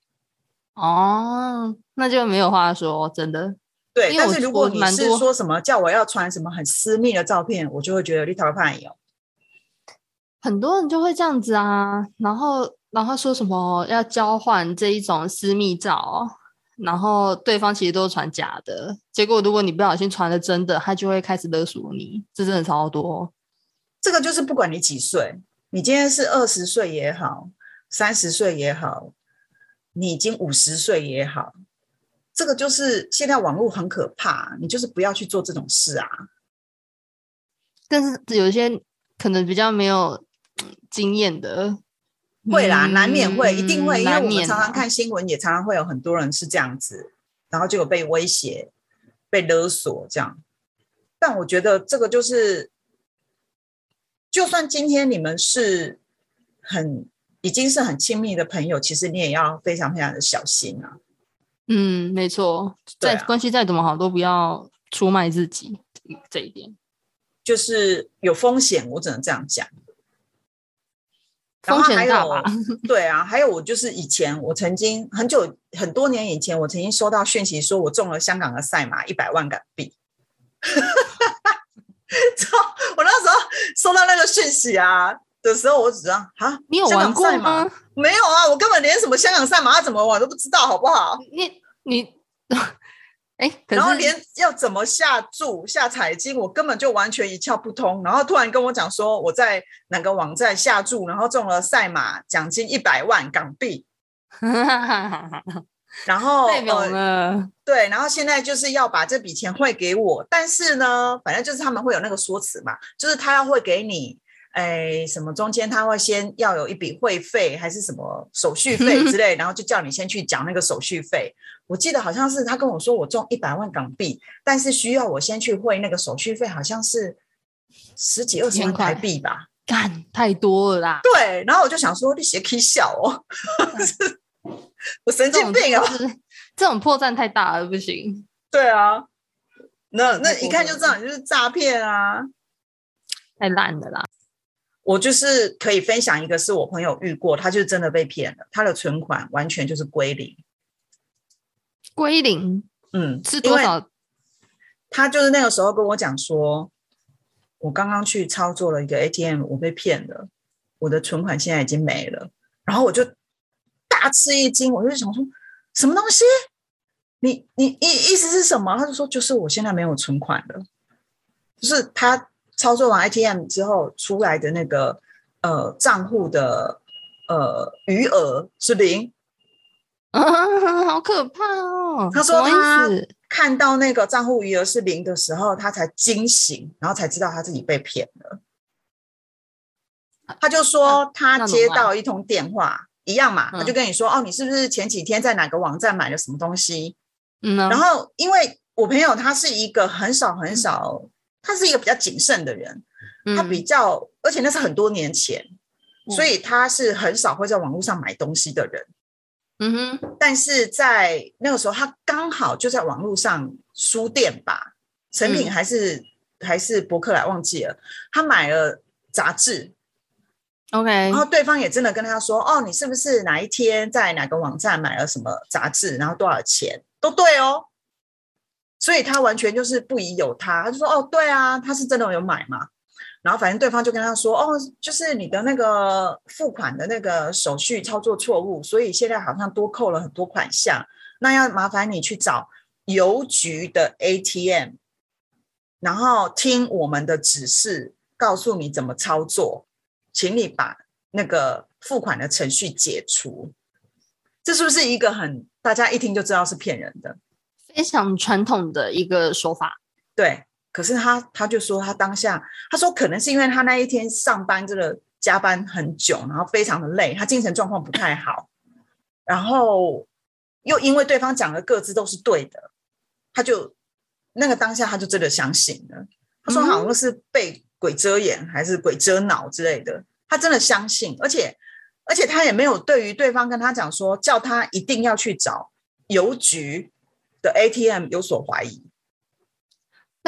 [SPEAKER 1] 哦，那就没有话说，真的。
[SPEAKER 3] 对，但是如果你是说什么叫我要传什么很私密的照片，我就会觉得你讨厌有。
[SPEAKER 1] 很多人就会这样子啊，然后然后说什么要交换这一种私密照，然后对方其实都是传假的，结果如果你不小心传了真的，他就会开始勒索你，这真的超多。
[SPEAKER 3] 这个就是不管你几岁，你今天是二十岁也好，三十岁也好，你已经五十岁也好，这个就是现在网络很可怕，你就是不要去做这种事啊。
[SPEAKER 1] 但是有一些可能比较没有嗯经验的，
[SPEAKER 3] 会啦，难免会，一定会，
[SPEAKER 1] 嗯
[SPEAKER 3] 因为我们常常看新闻，也常常会有很多人是这样子，然后就有被威胁、被勒索这样。但我觉得这个就是，就算今天你们是很已经是很亲密的朋友，其实你也要非常非常的小心啊。
[SPEAKER 1] 嗯，没错，再关系再怎么好，都不要出卖自己这一点，
[SPEAKER 3] 就是有风险，我只能这样讲。然
[SPEAKER 1] 风险大吧？
[SPEAKER 3] 对啊，还有我就是以前我曾经很久很多年以前，我曾经收到讯息说我中了香港的赛马一百万港币。操！我那时候收到那个讯息啊的时候，我只知道啊，
[SPEAKER 1] 你有玩过吗？
[SPEAKER 3] 没有啊，我根本连什么香港赛马怎么玩都不知道，好不好？
[SPEAKER 1] 你你，哎、
[SPEAKER 3] 然后
[SPEAKER 1] 是
[SPEAKER 3] 连要怎么下注、下彩金，我根本就完全一窍不通。然后突然跟我讲说，我在哪个网站下注，然后中了赛马奖金一百万港币，然后
[SPEAKER 1] 太猛
[SPEAKER 3] 对，然后现在就是要把这笔钱汇给我，但是呢，反正就是他们会有那个说辞嘛，就是他要汇给你，哎，什么中间他会先要有一笔会费，还是什么手续费之 类，然后就叫你先去缴那个手续费。我记得好像是他跟我说我中一百万港币，但是需要我先去汇那个手续费，好像是十几二十万
[SPEAKER 1] 千块
[SPEAKER 3] 台币吧。
[SPEAKER 1] 干太多了啦！
[SPEAKER 3] 对，然后我就想说，你写 K 笑哦，我神经病啊！
[SPEAKER 1] 就是这种破绽太大了，不行。
[SPEAKER 3] 对啊，那那一看就知道你就是诈骗啊！
[SPEAKER 1] 太烂了啦！
[SPEAKER 3] 我就是可以分享一个，是我朋友遇过，他就是真的被骗了，他的存款完全就是归零。
[SPEAKER 1] 归零
[SPEAKER 3] 嗯，
[SPEAKER 1] 是多少？
[SPEAKER 3] 他就是那个时候跟我讲说，我刚刚去操作了一个 ATM，我被骗了，我的存款现在已经没了。然后我就大吃一惊，我就想说，什么东西？你你意意思是什么？他就说，就是我现在没有存款了，就是他操作完 ATM 之后出来的那个呃账户的呃余额是零，
[SPEAKER 1] 啊，好可怕哦！
[SPEAKER 3] 他说他？看到那个账户余额是零的时候，他才惊醒，然后才知道他自己被骗了。他就说他接到一通电话，一样嘛，
[SPEAKER 1] 嗯
[SPEAKER 3] 他就跟你说：“哦，你是不是前几天在哪个网站买了什么东西？”
[SPEAKER 1] 嗯，
[SPEAKER 3] 然后，因为我朋友他是一个很少很少，他是一个比较谨慎的人，他比较，而且那是很多年前，
[SPEAKER 1] 嗯
[SPEAKER 3] 所以他是很少会在网络上买东西的人。
[SPEAKER 1] 嗯哼，
[SPEAKER 3] 但是在那个时候，他刚好就在网络上书店吧，成品
[SPEAKER 1] 嗯
[SPEAKER 3] 还是、还是博客来忘记了，他买了杂志
[SPEAKER 1] ，OK，
[SPEAKER 3] 然后对方也真的跟他说：“哦，你是不是哪一天在哪个网站买了什么杂志，然后多少钱，都对哦。”所以他完全就是不疑有他，他就说：“哦，对啊，他是真的有买嘛。”然后反正对方就跟他说：“哦，就是你的那个付款的那个手续操作错误，所以现在好像多扣了很多款项，那要麻烦你去找邮局的 ATM，然后听我们的指示，告诉你怎么操作，请你把那个付款的程序解除。”这是不是一个很大家一听就知道是骗人的？
[SPEAKER 1] 非常传统的一个说法。
[SPEAKER 3] 对，可是他他就说他当下，他说可能是因为他那一天上班真的加班很久，然后非常的累，他精神状况不太好，然后又因为对方讲的各自都是对的，他就那个当下他就真的相信了。他说好像是被鬼遮眼还是鬼遮脑之类的，他真的相信，而且而且他也没有对于对方跟他讲说叫他一定要去找邮局的 ATM 有所怀疑。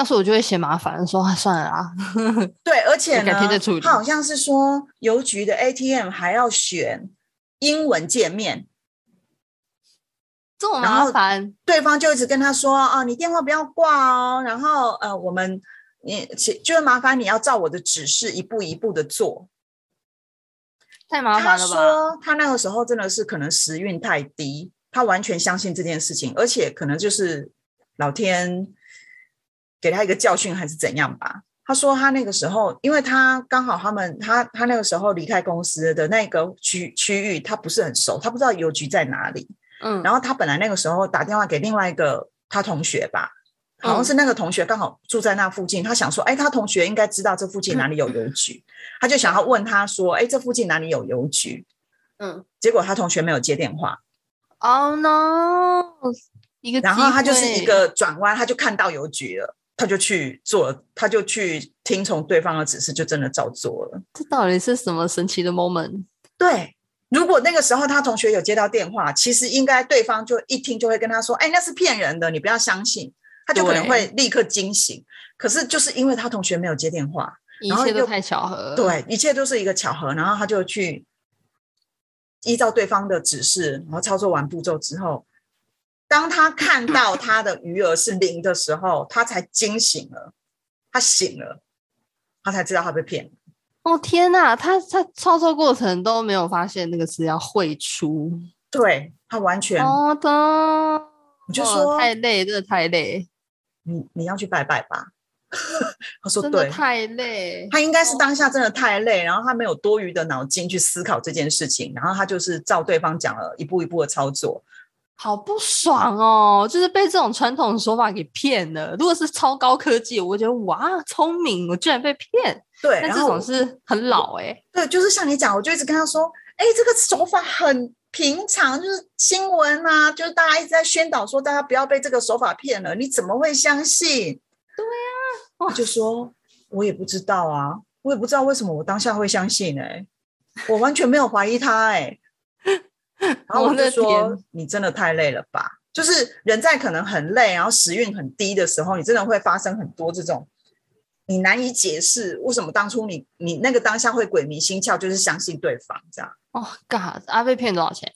[SPEAKER 1] 要是我就会嫌麻烦，说啊算了啦。
[SPEAKER 3] 对，而且
[SPEAKER 1] 改天再处理，
[SPEAKER 3] 呢他好像是说邮局的 ATM 还要选英文界面，
[SPEAKER 1] 这么麻烦，
[SPEAKER 3] 对方就一直跟他说：“哦，你电话不要挂哦，然后呃，我们你其就是麻烦你要照我的指示一步一步的做。”
[SPEAKER 1] 太麻
[SPEAKER 3] 他
[SPEAKER 1] 烦了吧？
[SPEAKER 3] 他说他那个时候真的是可能时运太低，他完全相信这件事情，而且可能就是老天给他一个教训还是怎样吧。他说他那个时候，因为他刚好他们他他那个时候离开公司的那个区区域，他不是很熟，他不知道邮局在哪里。
[SPEAKER 1] 嗯，
[SPEAKER 3] 然后他本来那个时候打电话给另外一个他同学吧，好像是那个同学刚好住在那附近，他想说，哎，他同学应该知道这附近哪里有邮局，他就想要问他说，哎，这附近哪里有邮局？
[SPEAKER 1] 嗯。
[SPEAKER 3] 结果他同学没有接电话
[SPEAKER 1] ，，Oh no，一个，
[SPEAKER 3] 然后他就是一，个转弯，他就看到邮局了，他就去做了，他就去听从对方的指示，就真的照做了。
[SPEAKER 1] 这到底是什么神奇的 moment？
[SPEAKER 3] 对，如果那个时候他同学有接到电话，其实应该对方就一听就会跟他说：“哎，那是骗人的，你不要相信。”他就可能会立刻惊醒。可是就是因为他同学没有接电话，
[SPEAKER 1] 一切都太巧合。，
[SPEAKER 3] 对，一切都是一个巧合。然后他就去依照对方的指示，然后操作完步骤之后，当他看到他的余额是零的时候，他才惊醒了，他醒了，他才知道他被骗了。
[SPEAKER 1] 哦天哪，他他操作过程都没有发现那个是要汇出。
[SPEAKER 3] 对他完全，
[SPEAKER 1] 哦的，哦
[SPEAKER 3] 我就说
[SPEAKER 1] 太累，真的太累，
[SPEAKER 3] 你你要去拜拜吧。他说对，
[SPEAKER 1] 太累。
[SPEAKER 3] 他应该是当下真的太累，然后他没有多余的脑筋去思考这件事情，然后他就是照对方讲了一步一步的操作。
[SPEAKER 1] 好不爽哦！就是被这种传统手法给骗了。如果是超高科技，我会觉得哇，聪明，我居然被骗。
[SPEAKER 3] 对，
[SPEAKER 1] 但这种是很老哎、
[SPEAKER 3] 对，就是像你讲，我就一直跟他说，哎，这个手法很平常，就是新闻啊，就是大家一直在宣导说大家不要被这个手法骗了，你怎么会相信？对呀、
[SPEAKER 1] 哇
[SPEAKER 3] 就说我也不知道啊，我也不知道为什么我当下会相信哎、我完全没有怀疑他哎、然后我就说你真的太累了吧？就是人在可能很累，然后时运很低的时候，你真的会发生很多这种你难以解释为什么当初你你那个当下会鬼迷心窍，就是相信对方这样。
[SPEAKER 1] 哦，God，阿被骗多少钱？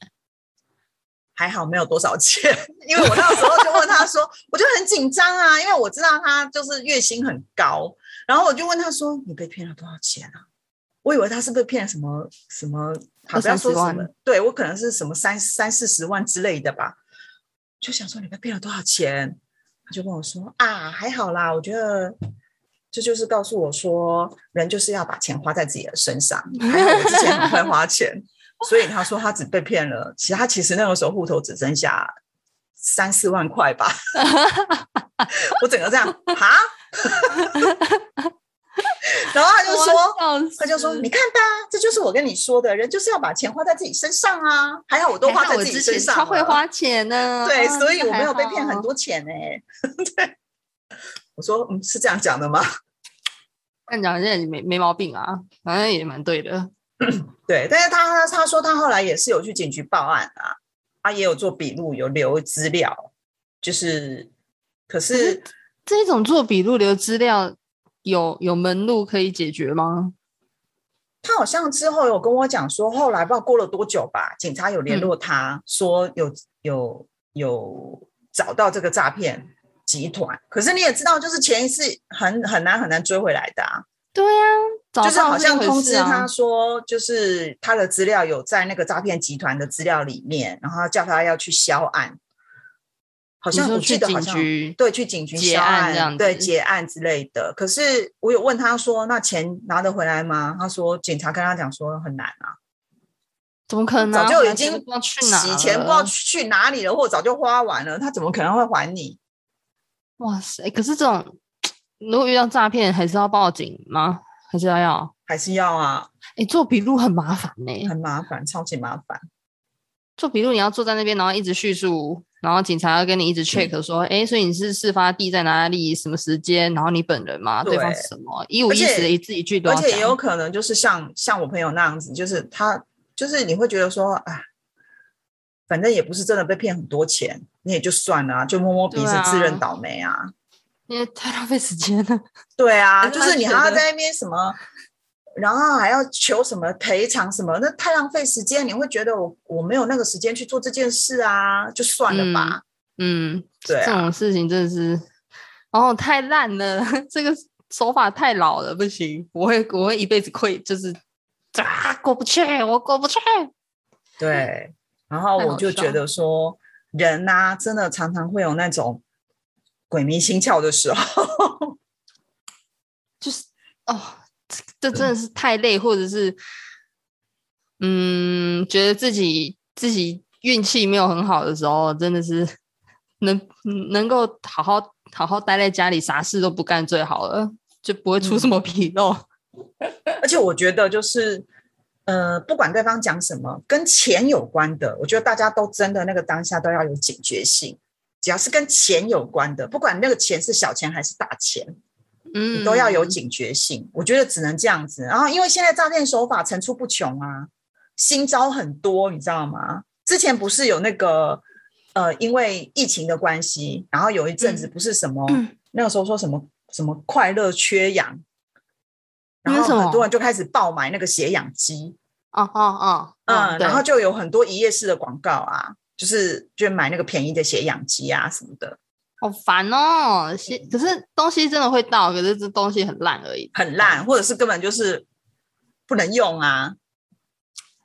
[SPEAKER 3] 还好没有多少钱，因为我那时候就问他说，我就很紧张啊，因为我知道他就是月薪很高，然后我就问他说，你被骗了多少钱啊？我以为他是被骗什么什么，好不要说什么，对我可能是什么三三四十万之类的吧，就想说你被骗了多少钱？他就跟我说啊，还好啦，我觉得这就是告诉我说，人就是要把钱花在自己的身上，还好我之前很会花钱。所以他说他只被骗了，其实他其实那个时候户头只剩下三四万块吧。我整个这样哈，然后他就说，他就说，你看吧，这就是我跟你说的，人就是要把钱花在自己身上啊。还好我都花在自己身上，
[SPEAKER 1] 他会花钱呢。
[SPEAKER 3] 对，所以我没有被骗很多钱呢。对，我说嗯，是这样讲的吗？
[SPEAKER 1] 这样讲现在没没毛病啊，反正也蛮对的。
[SPEAKER 3] 对，但是他他说他后来也是有去警局报案啊，他也有做笔录，有留资料，就是可是
[SPEAKER 1] 这种做笔录留资料有有门路可以解决吗？
[SPEAKER 3] 他好像之后有跟我讲说，后来不知道过了多久吧，警察有联络他说有有有找到这个诈骗集团，可是你也知道，就是钱是很很难很难追回来的啊。
[SPEAKER 1] 对呀。
[SPEAKER 3] 就是好像通知他说，就是他的资料有在那个诈骗集团的资料里面，然后叫他要去销案，好像我记得好像对去警局
[SPEAKER 1] 结案，
[SPEAKER 3] 对结案之类的。可是我有问他说，那钱拿得回来吗？他说警察跟他讲说很难啊，
[SPEAKER 1] 怎么可能？
[SPEAKER 3] 早就已经洗钱不知道去哪里了，或早就花完了，他怎么可能会还你？
[SPEAKER 1] 哇塞！可是这种如果遇到诈骗，还是要报警吗？还是要要，
[SPEAKER 3] 还是要啊！
[SPEAKER 1] 哎，做笔录很麻烦呢，
[SPEAKER 3] 很麻烦，超级麻烦。
[SPEAKER 1] 做笔录你要坐在那边，然后一直叙述，然后警察要跟你一直 check 说，哎，所以你是事发地在哪里，什么时间，然后你本人吗？对方是什么？一五一十一字一句都要
[SPEAKER 3] 而且也有可能就是像像我朋友那样子，就是他就是你会觉得说，啊，反正也不是真的被骗很多钱，你也就算了，就摸摸鼻子自认倒霉啊。
[SPEAKER 1] 因为太浪费时间了。
[SPEAKER 3] 对啊，就是你还要在那边什么，然后还要求什么赔偿什么，那太浪费时间。你会觉得我我没有那个时间去做这件事啊，就算了吧。
[SPEAKER 1] 嗯，
[SPEAKER 3] 对，
[SPEAKER 1] 这种事情真的是，哦，太烂了，这个手法太老了，不行，我会我会一辈子愧，就是啊过不去，我过不去。
[SPEAKER 3] 对，然后我就觉得说，人呐，真的常常会有那种。鬼迷心窍的时候，
[SPEAKER 1] 就是哦，这真的是太累，或者是嗯，觉得自己自己运气没有很好的时候，真的是能能够好好好好待在家里，啥事都不干最好了，就不会出什么纰漏。
[SPEAKER 3] 而且我觉得，就是呃，不管对方讲什么跟钱有关的，我觉得大家都真的那个当下都要有警觉性。只要是跟钱有关的，不管那个钱是小钱还是大钱，嗯，你都要有警觉性。我觉得只能这样子。然后，因为现在诈骗手法层出不穷啊，新招很多，你知道吗？之前不是有那个呃，因为疫情的关系，然后有一阵子不是什么那个时候说什么什么快乐缺氧，然后很多人就开始爆买那个血氧机。
[SPEAKER 1] 哦哦哦，
[SPEAKER 3] 嗯，然后就有很多一夜式的广告啊。就是就买那个便宜的血氧机啊什么的，
[SPEAKER 1] 好烦哦！可是东西真的会到，可是这东西很烂而已，
[SPEAKER 3] 很烂，或者是根本就是不能用啊，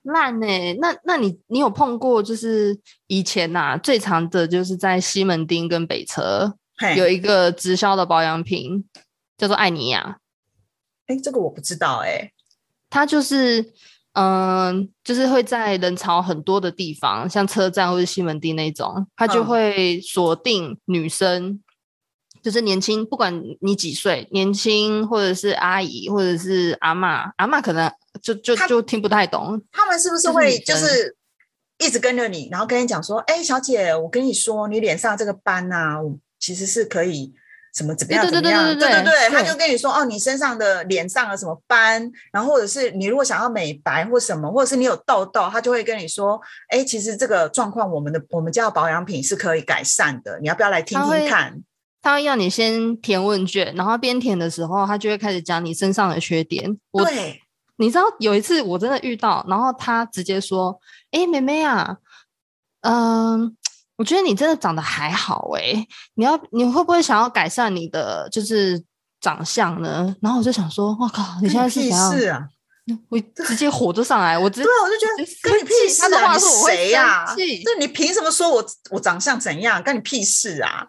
[SPEAKER 1] 烂呢？那那你你有碰过？就是以前呐，最常的就是在西门町跟北车有一个直销的保养品，叫做艾尼亚。
[SPEAKER 3] 哎，这个我不知道哎，
[SPEAKER 1] 它就是。嗯，就是会在人潮很多的地方，像车站或者西门町那种，他就会锁定女生，就是年轻，不管你几岁，年轻或者是阿姨或者是阿妈，阿妈可能就就就听不太懂。
[SPEAKER 3] 他们是不是会就是一直跟着你，然后跟你讲说，哎，小姐，我跟你说，你脸上这个斑啊，其实是可以。什么怎么样？怎么样？对对对，他就跟你说哦，你身上的脸上的什么斑，然后或者是你如果想要美白或什么，或者是你有痘痘，他就会跟你说，哎，其实这个状况，我们的我们家的保养品是可以改善的，你要不要来听听看？
[SPEAKER 1] 他会要你先填问卷，然后边填的时候，他就会开始讲你身上的缺点。我
[SPEAKER 3] 对，
[SPEAKER 1] 你知道有一次我真的遇到，然后他直接说：“哎、妹妹啊，嗯、我觉得你真的长得还好哎、你要你会不会想要改善你的就是长相呢？”然后我就想说：“我靠，你现在是
[SPEAKER 3] 屁
[SPEAKER 1] 怎样？”
[SPEAKER 3] 事啊？
[SPEAKER 1] 我直接火就上来，我直接
[SPEAKER 3] 对啊，我就觉得跟你屁事啊！你谁呀、
[SPEAKER 1] 生气
[SPEAKER 3] 对，你凭什么说我我长相怎样？干你屁事啊！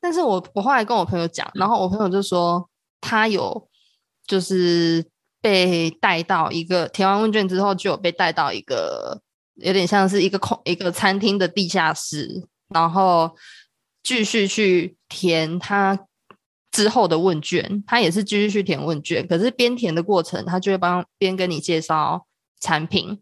[SPEAKER 1] 但是我我后来跟我朋友讲，然后我朋友就说他有就是被带到一个填完问卷之后，就有被带到一个有点像是一个空一个餐厅的地下室，然后继续去填他之后的问卷，他也是继续去填问卷，可是边填的过程，他就会帮边跟你介绍产品。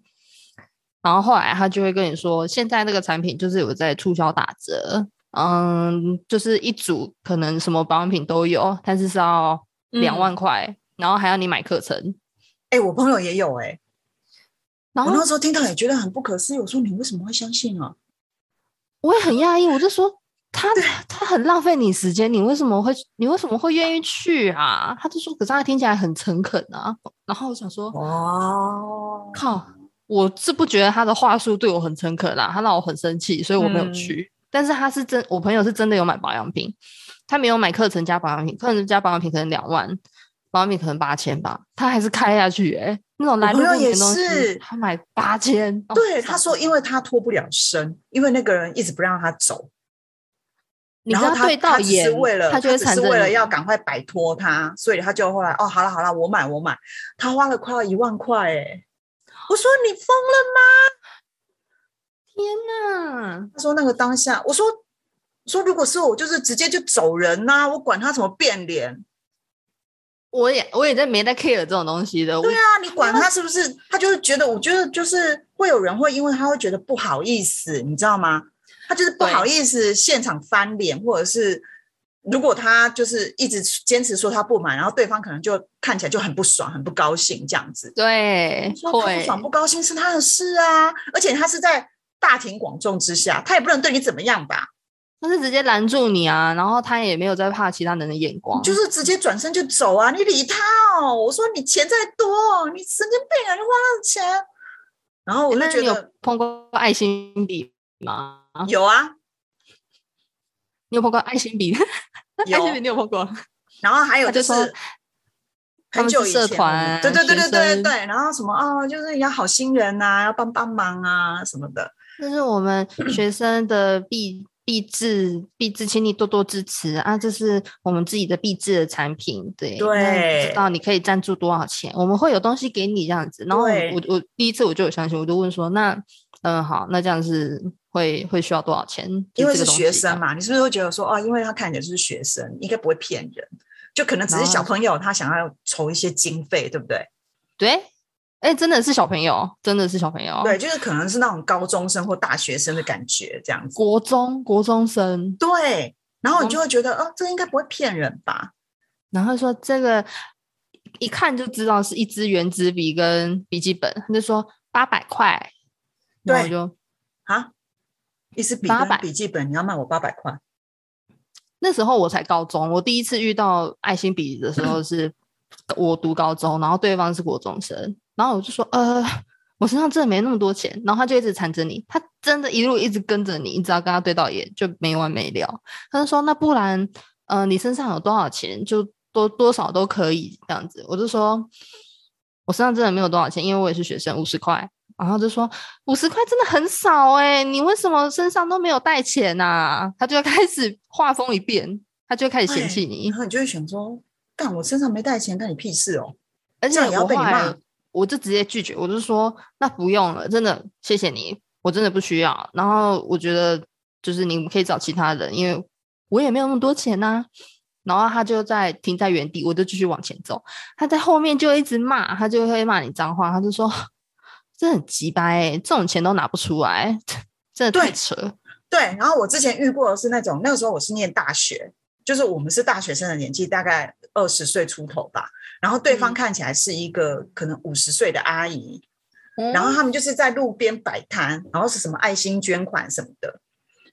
[SPEAKER 1] 然后后来他就会跟你说，现在这个产品就是有在促销打折，嗯，就是一组可能什么保养品都有，但是是要两万块，然后还要你买课程。
[SPEAKER 3] 哎、我朋友也有哎、
[SPEAKER 1] 然后
[SPEAKER 3] 我那时候听到也觉得很不可思议。我说你为什么会相信啊？
[SPEAKER 1] 我也很讶异，我就说他他很浪费你时间，你为什么会你为什么会愿意去啊？他就说，可是他听起来很诚恳啊。然后我想说，
[SPEAKER 3] 哇，
[SPEAKER 1] 靠，我是不觉得他的话术对我很诚恳啦，他让我很生气，所以我没有
[SPEAKER 3] 嗯
[SPEAKER 1] 去。但是他是真，我朋友是真的有买保养品，他没有买课程加保养品，课程加保养品可能两万，保养品可能八千吧，他还是开下去哎、那种来路
[SPEAKER 3] 朋友也
[SPEAKER 1] 不明的东
[SPEAKER 3] 是
[SPEAKER 1] 西，他买八千。哦
[SPEAKER 3] 对，
[SPEAKER 1] 傻
[SPEAKER 3] 他说因为他脱不了身，因为那个人一直不让他走，
[SPEAKER 1] 你
[SPEAKER 3] 然后他他只是
[SPEAKER 1] 眼，
[SPEAKER 3] 为了
[SPEAKER 1] 他就
[SPEAKER 3] 是为了要赶快摆脱他，所以他就后来哦，好了好了，我买我买，他花了快要一万块哎。我说你疯了吗
[SPEAKER 1] 天哪！
[SPEAKER 3] 他说那个当下，我说说如果是我，我就是直接就走人呐、我管他怎么变脸。
[SPEAKER 1] 我也我也在没在 care 这种东西的。
[SPEAKER 3] 对啊，你管他是不是？他就是觉得，我觉得就是会有人会因为他会觉得不好意思，你知道吗？他就是不好意思现场翻脸，或者是如果他就是一直坚持说他不满，然后对方可能就看起来就很不爽、很不高兴这样子。
[SPEAKER 1] 对
[SPEAKER 3] 说他不爽不高兴是他的事啊，而且他是在大庭广众之下，他也不能对你怎么样吧？
[SPEAKER 1] 他是直接拦住你啊，然后他也没有在怕其他人的眼光，
[SPEAKER 3] 就是直接转身就走啊！你理他哦！我说你钱再多，你神经病啊！你花他的钱，然后我就
[SPEAKER 1] 那你有碰过爱心笔吗？
[SPEAKER 3] 有啊，
[SPEAKER 1] 你有碰过爱心笔？爱心笔你有碰过？
[SPEAKER 3] 然后还有
[SPEAKER 1] 就
[SPEAKER 3] 是很久
[SPEAKER 1] 社团
[SPEAKER 3] 对对对对对对，然后什么哦，就是要好心人呐、要帮帮忙啊什么的。
[SPEAKER 1] 这是我们学生的必必制必制，请你多多支持啊！这是我们自己的必制的产品，对
[SPEAKER 3] 对
[SPEAKER 1] 知道你可以赞助多少钱？我们会有东西给你这样子。然后我我我第一次我就有相信，我就问说，那嗯好，那这样是会会需要多少钱？
[SPEAKER 3] 因为是学生，嘛，你是不是会觉得说哦，因为他看起来就是学生，应该不会骗人，就可能只是小朋友他想要筹一些经费，对不对？
[SPEAKER 1] 对，哎，真的是小朋友，真的是小朋友，
[SPEAKER 3] 对，，就是可能是那种高中生或大学生的感觉这样子。
[SPEAKER 1] 国中国中生，
[SPEAKER 3] 对，然后你就
[SPEAKER 1] 嗯
[SPEAKER 3] 会觉得，哦，这应该不会骗人吧？
[SPEAKER 1] 然后说这个一看就知道是一支圆珠笔跟笔记本，他就说八百块，对我
[SPEAKER 3] 对
[SPEAKER 1] 就
[SPEAKER 3] 啊，一支笔跟
[SPEAKER 1] 800
[SPEAKER 3] 笔记本你要卖我八百块，
[SPEAKER 1] 那时候我才高中，我第一次遇到爱心笔的时候是我读高中，然后对方是国中生，然后我就说呃。我身上真的没那么多钱，然后他就一直缠着你，他真的一路一直跟着你，你只要跟他对到眼就没完没了。他就说那不然，呃，你身上有多少钱就多多少都可以这样子。我就说我身上真的没有多少钱，因为我也是学生，五十块。然后就说五十块真的很少哎、你为什么身上都没有带钱呐、他就开始画风一变，他就开始嫌弃你
[SPEAKER 3] 然，后你就会想说，干我身上没带钱，干你屁事哦！
[SPEAKER 1] 而且我后来
[SPEAKER 3] 被你骂
[SPEAKER 1] 我就直接拒绝，我就说那不用了，真的谢谢你，我真的不需要。然后我觉得就是你可以找其他人，因为我也没有那么多钱呐、然后他就在停在原地，我就继续往前走。他在后面就一直骂，他就会骂你脏话，他就说 这很鸡掰、欸，这种钱都拿不出来，真的太
[SPEAKER 3] 对
[SPEAKER 1] 扯。
[SPEAKER 3] 对，然后我之前遇过的是那种，那个时候我是念大学，就是我们是大学生的年纪，大概二十岁出头吧。然后对方
[SPEAKER 1] 嗯。
[SPEAKER 3] 看起来是一个可能五十岁的阿姨，
[SPEAKER 1] 嗯
[SPEAKER 3] 然后他们就是在路边摆摊，然后是什么爱心捐款什么的。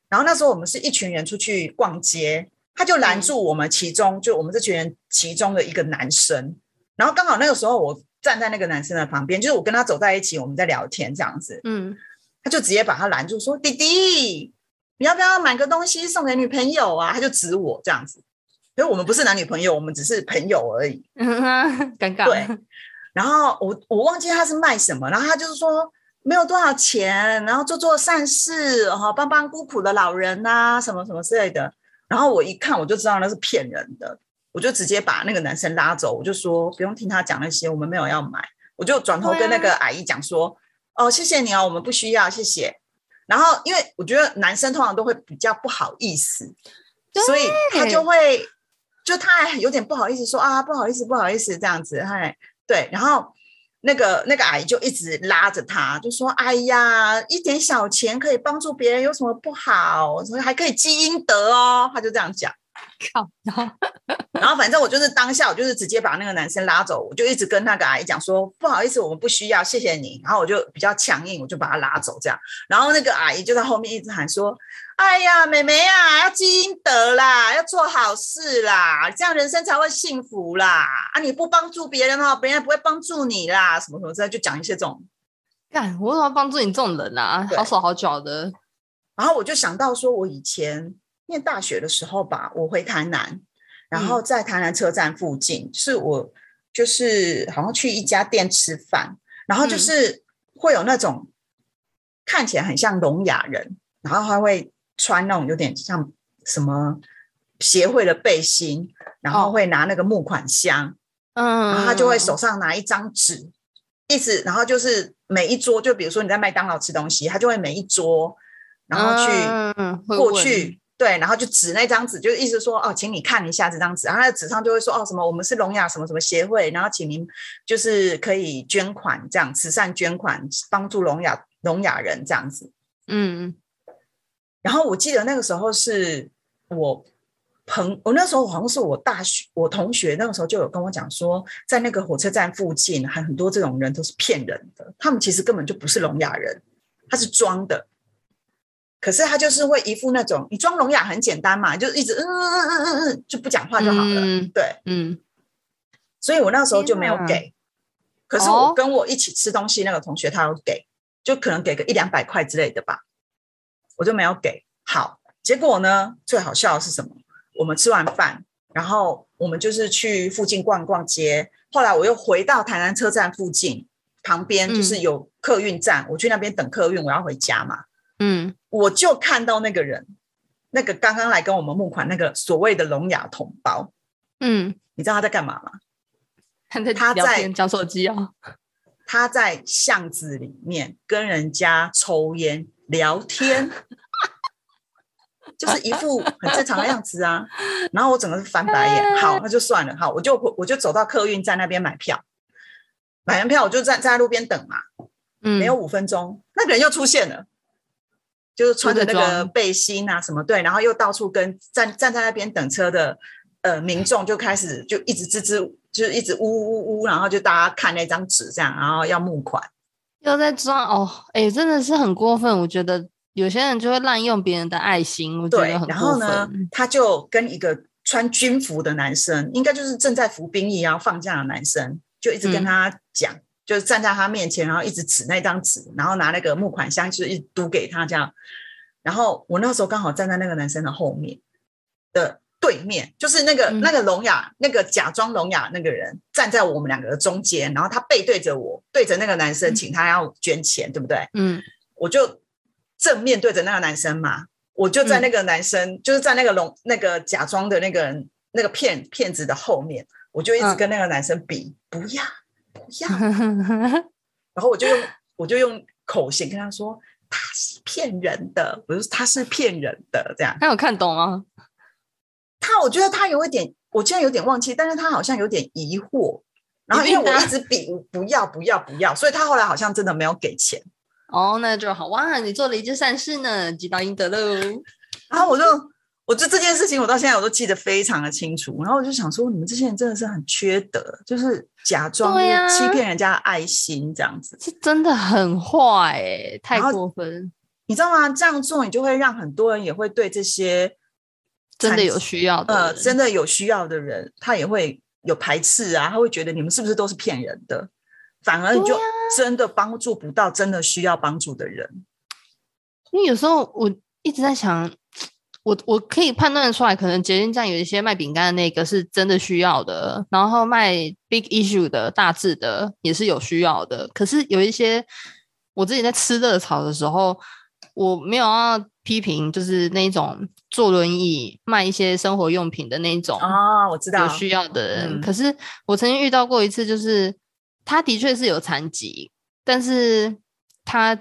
[SPEAKER 3] 然后那时候我们是一群人出去逛街，他就拦住我们其中就我们这群人其中的一个男生，然后刚好那个时候我站在那个男生的旁边，就是我跟他走在一起，我们在聊天这样子，
[SPEAKER 1] 嗯，
[SPEAKER 3] 他就直接把他拦住说：“弟弟，你要不要买个东西送给女朋友啊？”他就指我这样子，因为我们不是男女朋友，我们只是朋友而已。
[SPEAKER 1] 尴尬。
[SPEAKER 3] 对，然后我我忘记他是卖什么，然后他就是说没有多少钱，然后做做善事，哈，帮帮孤苦的老人呐、什么什么之类的。然后我一看我就知道那是骗人的，我就直接把那个男生拉走，我就说不用听他讲那些，我们没有要买。我就转头跟那个阿姨讲说：“哦，谢谢你哦，我们不需要，谢谢。”然后因为我觉得男生通常都会比较不好意思，所以他就会就他还有点不好意思说啊，不好意思，不好意思这样子，嗨，对，然后。那个那个阿姨就一直拉着他，就说：“哎呀，一点小钱可以帮助别人，有什么不好？所以还可以积阴德哦。”他就这样讲。
[SPEAKER 1] 靠，然后
[SPEAKER 3] 然后反正我就是当下，我就是直接把那个男生拉走，我就一直跟那个阿姨讲说：“不好意思，我们不需要，谢谢你。”然后我就比较强硬，我就把他拉走这样。然后那个阿姨就在后面一直喊说：“哎呀，妹妹啊，要积阴德啦，要做好事啦，这样人生才会幸福啦。啊，你不帮助别人哦，别人不会帮助你啦，什么什么之类，就讲一些这种。
[SPEAKER 1] 干，我怎么帮助你这种人啊？好手好脚的。
[SPEAKER 3] 然后我就想到说，我以前念大学的时候吧，我回台南，然后在台南车站附近，是我就是好像去一家店吃饭，然后就是会有那种看起来很像聋哑人，然后他会穿那种有点像什么协会的背心，然后
[SPEAKER 1] 哦
[SPEAKER 3] 会拿那个募款箱，
[SPEAKER 1] 嗯，
[SPEAKER 3] 然后他就会手上拿一张纸，意思，然后就是每一桌，就比如说你在麦当劳吃东西，他就会每一桌，然后去过
[SPEAKER 1] 问。
[SPEAKER 3] 去，对，然后就指那张纸，就意思说哦，请你看一下这张纸，然后他的纸上就会说哦什么我们是聋哑什么什么协会，然后请您就是可以捐款这样慈善捐款帮助聋哑聋哑人这样子。
[SPEAKER 1] 嗯
[SPEAKER 3] 然后我记得那个时候是我朋，我那时候好像是我大学我同学那个时候就有跟我讲说，在那个火车站附近，还很多这种人都是骗人的，他们其实根本就不是聋哑人，他是装的。可是他就是会一副那种，你装聋哑很简单嘛，就一直嗯嗯嗯嗯嗯嗯就不讲话就好了，
[SPEAKER 1] 嗯
[SPEAKER 3] 对。
[SPEAKER 1] 嗯
[SPEAKER 3] 所以我那时候就没有给。可是
[SPEAKER 1] 哦
[SPEAKER 3] 我跟我一起吃东西那个同学，他有给，就可能给个一两百块之类的吧，我就没有给。好，结果呢，最好笑的是什么？我们吃完饭，然后我们就是去附近逛逛街。后来我又回到台南车站附近，旁边就是有客运站，我去那边等客运，我要回家嘛。
[SPEAKER 1] 嗯，
[SPEAKER 3] 我就看到那个人，那个刚刚来跟我们募款那个所谓的聋哑同胞，
[SPEAKER 1] 嗯，
[SPEAKER 3] 你知道他在干嘛吗？
[SPEAKER 1] 他在
[SPEAKER 3] 他在
[SPEAKER 1] 讲手机哦。
[SPEAKER 3] 他在巷子里面跟人家抽烟聊天，就是一副很正常的样子啊。然后我整个是翻白眼，好，那就算了，好，我就我就走到客运站那边买票，买完票我就站站在路边等嘛，
[SPEAKER 1] 嗯，
[SPEAKER 3] 没有五分钟，那个人又出现了。就是穿着那个背心啊什么对，然后又到处跟站站在那边等车的呃民众就开始就一直吱吱，就是一直呜呜呜呜，然后就大家看那张纸这样，然后要募款。
[SPEAKER 1] 又在装哦，哎、真的是很过分。我觉得有些人就会滥用别人的爱心，我觉
[SPEAKER 3] 对
[SPEAKER 1] 得，很
[SPEAKER 3] 然
[SPEAKER 1] 过
[SPEAKER 3] 后呢
[SPEAKER 1] 分。，
[SPEAKER 3] 他就跟一个穿军服的男生，应该就是正在服兵役然后放假的男生，就一直跟
[SPEAKER 1] 嗯
[SPEAKER 3] 他讲，就是站在他面前，然后一直指那张纸，然后拿那个募款箱，就是一直嘟给他这样。然后我那时候刚好站在那个男生的后面的对面，就是那个、
[SPEAKER 1] 嗯
[SPEAKER 3] 那个聋哑那个假装聋哑那个人站在我们两个的中间，然后他背对着我，对着那个男生，
[SPEAKER 1] 嗯
[SPEAKER 3] 请他要捐钱，对不对？
[SPEAKER 1] 嗯
[SPEAKER 3] 我就正面对着那个男生嘛，我就在
[SPEAKER 1] 嗯
[SPEAKER 3] 那个男生，就是在那个聋那个假装的那个人那个骗骗子的后面，我就一直
[SPEAKER 1] 嗯
[SPEAKER 3] 跟那个男生比，不要不要，然后我就用我就用口型跟他说他是骗人的，我就说他是骗人的这样。
[SPEAKER 1] 他有看懂吗？
[SPEAKER 3] 他我觉得他有一点，我现在有点忘记，但是他好像有点疑惑。然后因为我一直比不要不要不要，所以他后来好像真的没有给钱。
[SPEAKER 1] 哦，那就好哇！你做了一件善事呢，积到阴德喽。
[SPEAKER 3] 然后我就，我就这件事情，我到现在我都记得非常的清楚。然后我就想说，你们这些人真的是很缺德，就是假装欺骗人家的爱心这样子。
[SPEAKER 1] 是真的很坏哎、太过分。
[SPEAKER 3] 你知道吗？这样做你就会让很多人也会对这些
[SPEAKER 1] 真的有需要的
[SPEAKER 3] 呃，
[SPEAKER 1] 人
[SPEAKER 3] 真的有需要的人，他也会有排斥啊，他会觉得你们是不是都是骗人的？反而你就真的帮助不到真的需要帮助的人。
[SPEAKER 1] 因为有时候我一直在想，我我可以判断出来，可能捷运站有一些卖饼干的那个是真的需要的，然后卖 big issue 的大致的也是有需要的。可是有一些我自己在吃热炒的时候，我没有要批评，就是那种坐轮椅卖一些生活用品的那种
[SPEAKER 3] 啊，我知道
[SPEAKER 1] 有，需要的人。
[SPEAKER 3] 嗯
[SPEAKER 1] 可是我曾经遇到过一次，就是他的确是有残疾，但是他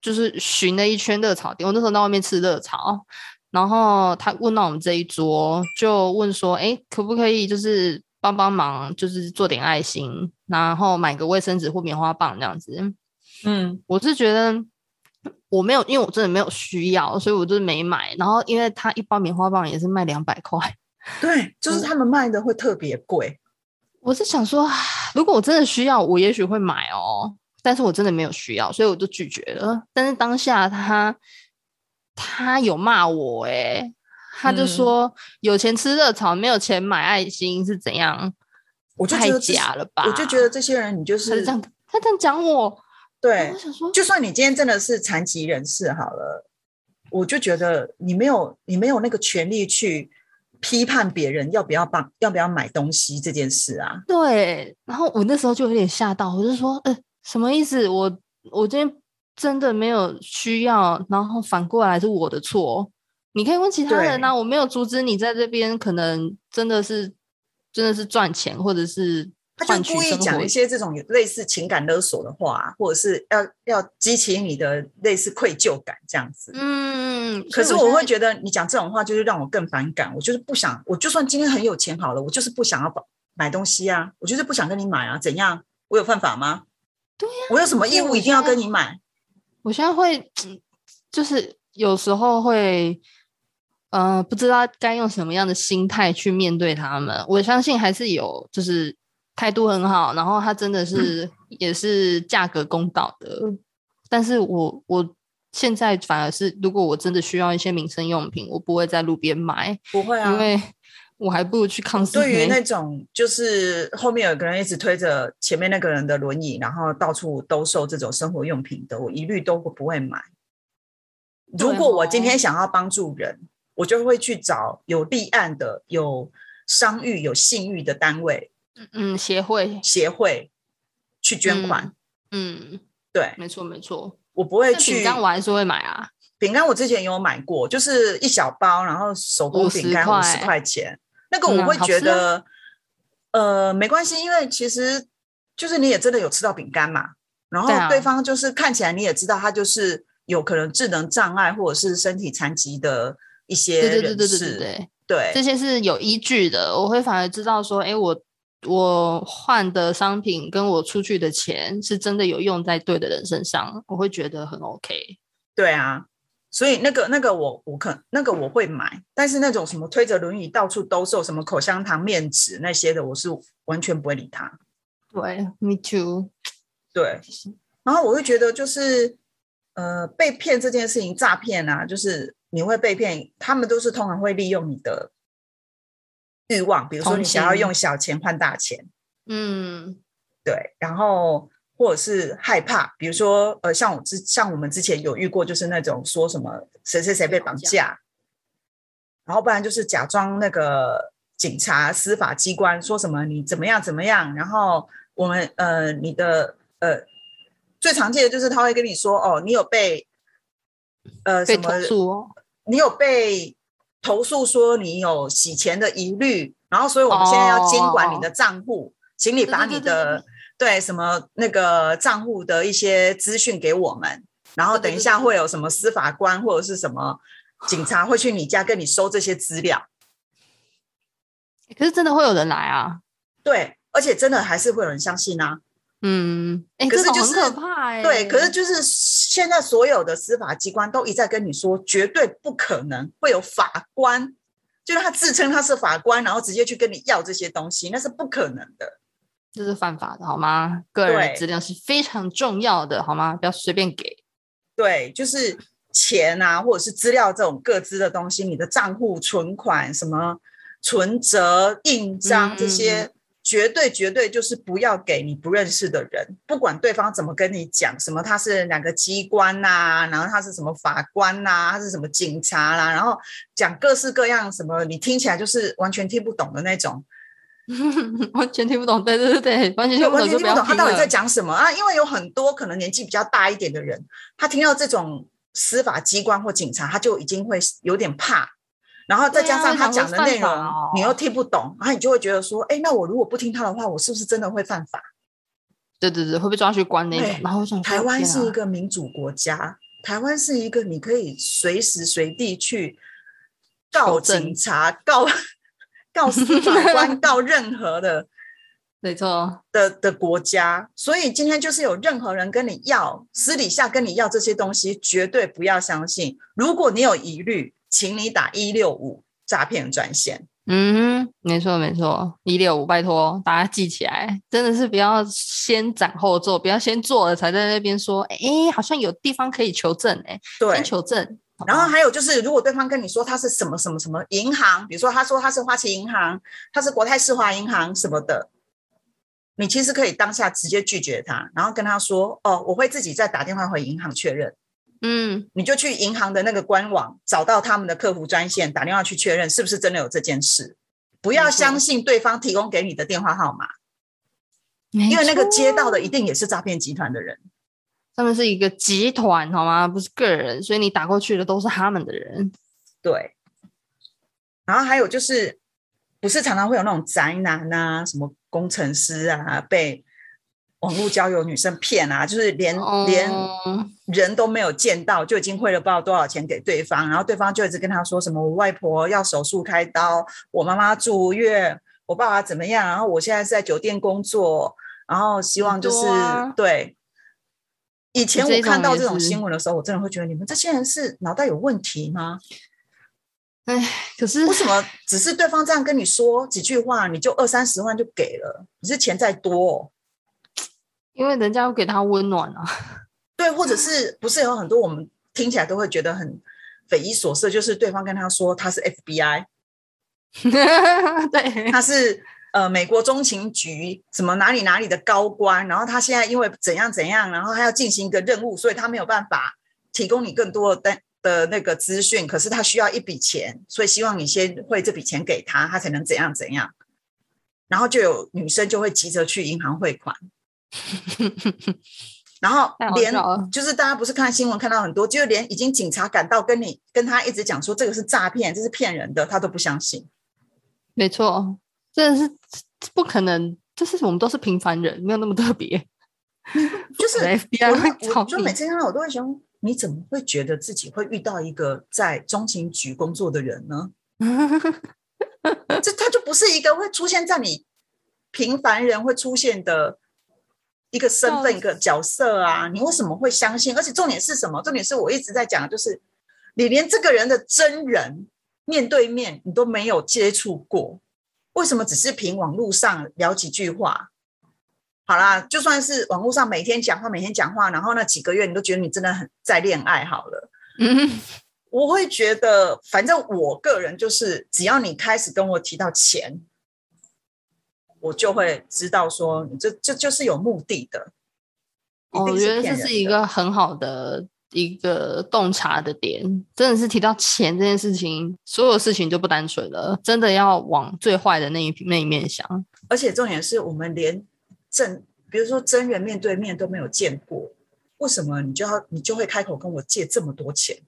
[SPEAKER 1] 就是巡了一圈热炒店。我那时候在外面吃热炒，然后他问到我们这一桌，就问说：“哎，可不可以就是帮帮忙，就是做点爱心，然后买个卫生纸或棉花棒这样子？”
[SPEAKER 3] 嗯，
[SPEAKER 1] 我是觉得我没有，因为我真的没有需要，所以我就是没买。然后因为他一包棉花棒也是卖两百块。
[SPEAKER 3] 对，就是
[SPEAKER 1] 嗯
[SPEAKER 3] 他们卖的会特别贵。
[SPEAKER 1] 我是想说，如果我真的需要，我也许会买哦。但是我真的没有需要，所以我就拒绝了。但是当下他他有骂我、欸，他就
[SPEAKER 3] 嗯
[SPEAKER 1] 说、有钱吃热炒，没有钱买爱心是怎样？太
[SPEAKER 3] 我就觉得这
[SPEAKER 1] 假了吧？
[SPEAKER 3] 我就觉得这些人，你就是
[SPEAKER 1] 他是这样，他这样讲我，
[SPEAKER 3] 对
[SPEAKER 1] 我，想说，
[SPEAKER 3] 就算你今天真的是残疾人士好了，我就觉得你没有你没有那个权利去批判别人要不要帮要不要买东西这件事啊。
[SPEAKER 1] 对。然后我那时候就有点吓到，我就说，呃，什么意思？我我今天真的没有需要，然后反过来是我的错。你可以问其他人
[SPEAKER 3] 对
[SPEAKER 1] 啊，我没有阻止你在这边，可能真的是真的是赚钱，或者是
[SPEAKER 3] 他
[SPEAKER 1] 换
[SPEAKER 3] 就故意讲一。些这种有类似情感勒索的话，或者是要要激起你的类似愧疚感这样子。
[SPEAKER 1] 嗯，
[SPEAKER 3] 可是我会觉得你讲这种话，就是让我更反感。我就是不想，我就算今天很有钱好了，我就是不想要买买东西啊，我就是不想跟你买啊，怎样？我有犯法吗？
[SPEAKER 1] 对呀、
[SPEAKER 3] 我有什么义务一定要跟你买？
[SPEAKER 1] 我现在会，嗯就是有时候会，呃，不知道该用什么样的心态去面对他们。我相信还是有，就是态度很好，然后他真的是、也是价格公道的。但是我我现在反而是，如果我真的需要一些民生用品，我不会在路边买，
[SPEAKER 3] 不会啊，
[SPEAKER 1] 因为我还不如去康斯美。
[SPEAKER 3] 对于那种就是后面有个人一直推着前面那个人的轮椅，然后到处兜售这种生活用品的，我一律都不会买。如果我今
[SPEAKER 1] 哦
[SPEAKER 3] 天想要帮助人，我就会去找有立案的、有商誉、有信誉的单位
[SPEAKER 1] 嗯，协会，
[SPEAKER 3] 协会去捐款。
[SPEAKER 1] 嗯，
[SPEAKER 3] 对
[SPEAKER 1] 没错没错。
[SPEAKER 3] 我不会
[SPEAKER 1] 去饼
[SPEAKER 3] 去
[SPEAKER 1] 干我还是会买啊。
[SPEAKER 3] 饼干，我之前有买过，就是一小包，然后手工饼干五十
[SPEAKER 1] 块
[SPEAKER 3] 块钱，那个
[SPEAKER 1] 嗯
[SPEAKER 3] 我会觉得，呃，没关系，因为其实就是你也真的有吃到饼干嘛，然后
[SPEAKER 1] 对
[SPEAKER 3] 方就是看起来你也知道他就是有可能智能障碍或者是身体残疾的一些
[SPEAKER 1] 对对对
[SPEAKER 3] 人
[SPEAKER 1] 对对对
[SPEAKER 3] 士，
[SPEAKER 1] 对。
[SPEAKER 3] 对
[SPEAKER 1] 这些是有依据的，我会反而知道说，哎，我我换的商品跟我出去的钱是真的有用在对的人身上，我会觉得很 OK。
[SPEAKER 3] 对啊，所以那个那个我我可那个我会买，但是那种什么推着轮椅到处兜售什么口香糖、面纸那些的，我是完全不会理他。
[SPEAKER 1] 对，Me too。
[SPEAKER 3] 对，然后我会觉得就是呃被骗这件事情，诈骗啊，就是你会被骗，他们都是通常会利用你的欲望，比如说你想要用小钱换大钱，
[SPEAKER 1] 嗯，
[SPEAKER 3] 对，然后或者是害怕，比如说呃像我之像我们之前有遇过，就是那种说什么谁谁谁
[SPEAKER 1] 被绑
[SPEAKER 3] 架，然后不然就是假装那个警察司法机关说什么你怎么样怎么样，然后我们呃你的呃最常见的就是他会跟你说哦你有被呃
[SPEAKER 1] 被
[SPEAKER 3] 什么。你有被投诉说你有洗钱的疑虑，然后所以我们现在要监管你的账户，请你把你的对什么那个账户的一些资讯给我们，然后等一下会有什么司法官或者是什么警察会去你家跟你收这些资料，
[SPEAKER 1] 可是真的会有人来啊。
[SPEAKER 3] 对，而且真的还是会有人相信啊，
[SPEAKER 1] 嗯，
[SPEAKER 3] 可是就是
[SPEAKER 1] 可怕哎。
[SPEAKER 3] 对，可是就是现在所有的司法机关都一再跟你说，绝对不可能会有法官，就是他自称他是法官，然后直接去跟你要这些东西，那是不可能的。
[SPEAKER 1] 这是犯法的好吗？个人的资料是非常重要的好吗？不要随便给。
[SPEAKER 3] 对，就是钱啊，或者是资料这种各资的东西，你的账户、存款、什么存折、印章这些，绝对绝对就是不要给你不认识的人，不管对方怎么跟你讲，什么他是哪个机关呐，然后他是什么法官呐，他是什么警察啦，然后讲各式各样什么，你听起来就是完全听不懂的那种。
[SPEAKER 1] 完全听不懂，对对对对，完全听不懂，
[SPEAKER 3] 听不懂他到底在讲什么啊？因为有很多可能年纪比较大一点的人，他听到这种司法机关或警察，他就已经会有点怕，然后再加上他讲的内容你又听不懂，然后你就会觉得说，哎，那我如果不听他的话，我是不是真的会犯法？
[SPEAKER 1] 对对对，会被抓去关那种。然后想，
[SPEAKER 3] 台湾是一个民主国家，台湾是一个你可以随时随地去告警察告。告司法官，告任何的，
[SPEAKER 1] 没错
[SPEAKER 3] 的的国家，所以今天就是有任何人跟你要私底下跟你要这些东西，绝对不要相信。如果你有疑虑，请你打一六五诈骗专线。
[SPEAKER 1] 嗯，没错没错，一六五，拜托大家记起来，真的是不要先斩后奏，不要先做了才在那边说，哎，好像有地方可以求证，哎，先求证。
[SPEAKER 3] 然后还有就是，如果对方跟你说他是什么什么什么银行，比如说他说他是花旗银行，他是国泰世华银行什么的，你其实可以当下直接拒绝他，然后跟他说：“哦，我会自己再打电话回银行确认。”嗯，你就去银行的那个官网找到他们的客服专线，打电话去确认是不是真的有这件事。不要相信对方提供给你的电话号码，因为那个接到的一定也是诈骗集团的人。
[SPEAKER 1] 他们是一个集团，好吗？不是个人，所以你打过去的都是他们的人。
[SPEAKER 3] 对。然后还有就是，不是常常会有那种宅男啊，什么工程师啊，被网络交友女生骗啊，就是连连人都没有见到，就已经汇了不知道多少钱给对方，然后对方就一直跟他说什么：“我外婆要手术开刀，我妈妈住院，我爸爸怎么样？然后我现在是在酒店工作，然后希望就是对。”以前我看到这种新闻的时候，我真的会觉得你们这些人是脑袋有问题吗？
[SPEAKER 1] 哎，可是
[SPEAKER 3] 为什么只是对方这样跟你说几句话，你就二三十万就给了？你是钱再多，
[SPEAKER 1] 因为人家要给他温暖啊。
[SPEAKER 3] 对，或者是不是有很多我们听起来都会觉得很匪夷所思，就是对方跟他说他是 FBI，
[SPEAKER 1] 对，
[SPEAKER 3] 他是。呃，美国中情局什么哪里哪里的高官，然后他现在因为怎样怎样，然后他要进行一个任务，所以他没有办法提供你更多的的那个资讯。可是他需要一笔钱，所以希望你先汇这笔钱给他，他才能怎样怎样。然后就有女生就会急着去银行汇款，然后连就是大家不是看新闻看到很多，就连已经警察赶到跟你跟他一直讲说这个是诈骗，这是骗人的，他都不相信。
[SPEAKER 1] 没错。真的是不可能，就是我们都是平凡人，没有那么特别。
[SPEAKER 3] 就是会，我就每次看到我都会想，你怎么会觉得自己会遇到一个在中情局工作的人呢？这他就不是一个会出现在你平凡人会出现的一个身份、一个角色啊！你为什么会相信？而且重点是什么？重点是我一直在讲，就是你连这个人的真人面对面你都没有接触过。为什么只是凭网络上聊几句话？好啦，就算是网络上每天讲话，每天讲话，然后那几个月你都觉得你真的很在恋爱好了。嗯，我会觉得，反正我个人就是，只要你开始跟我提到钱，我就会知道说，你这这就是有目的的。
[SPEAKER 1] 我觉得这是一个很好的。一个洞察的点，真的是提到钱这件事情，所有事情就不单纯了。真的要往最坏的那一那一面想，
[SPEAKER 3] 而且重点是我们连正，比如说真人面对面都没有见过，为什么你就要你就会开口跟我借这么多钱？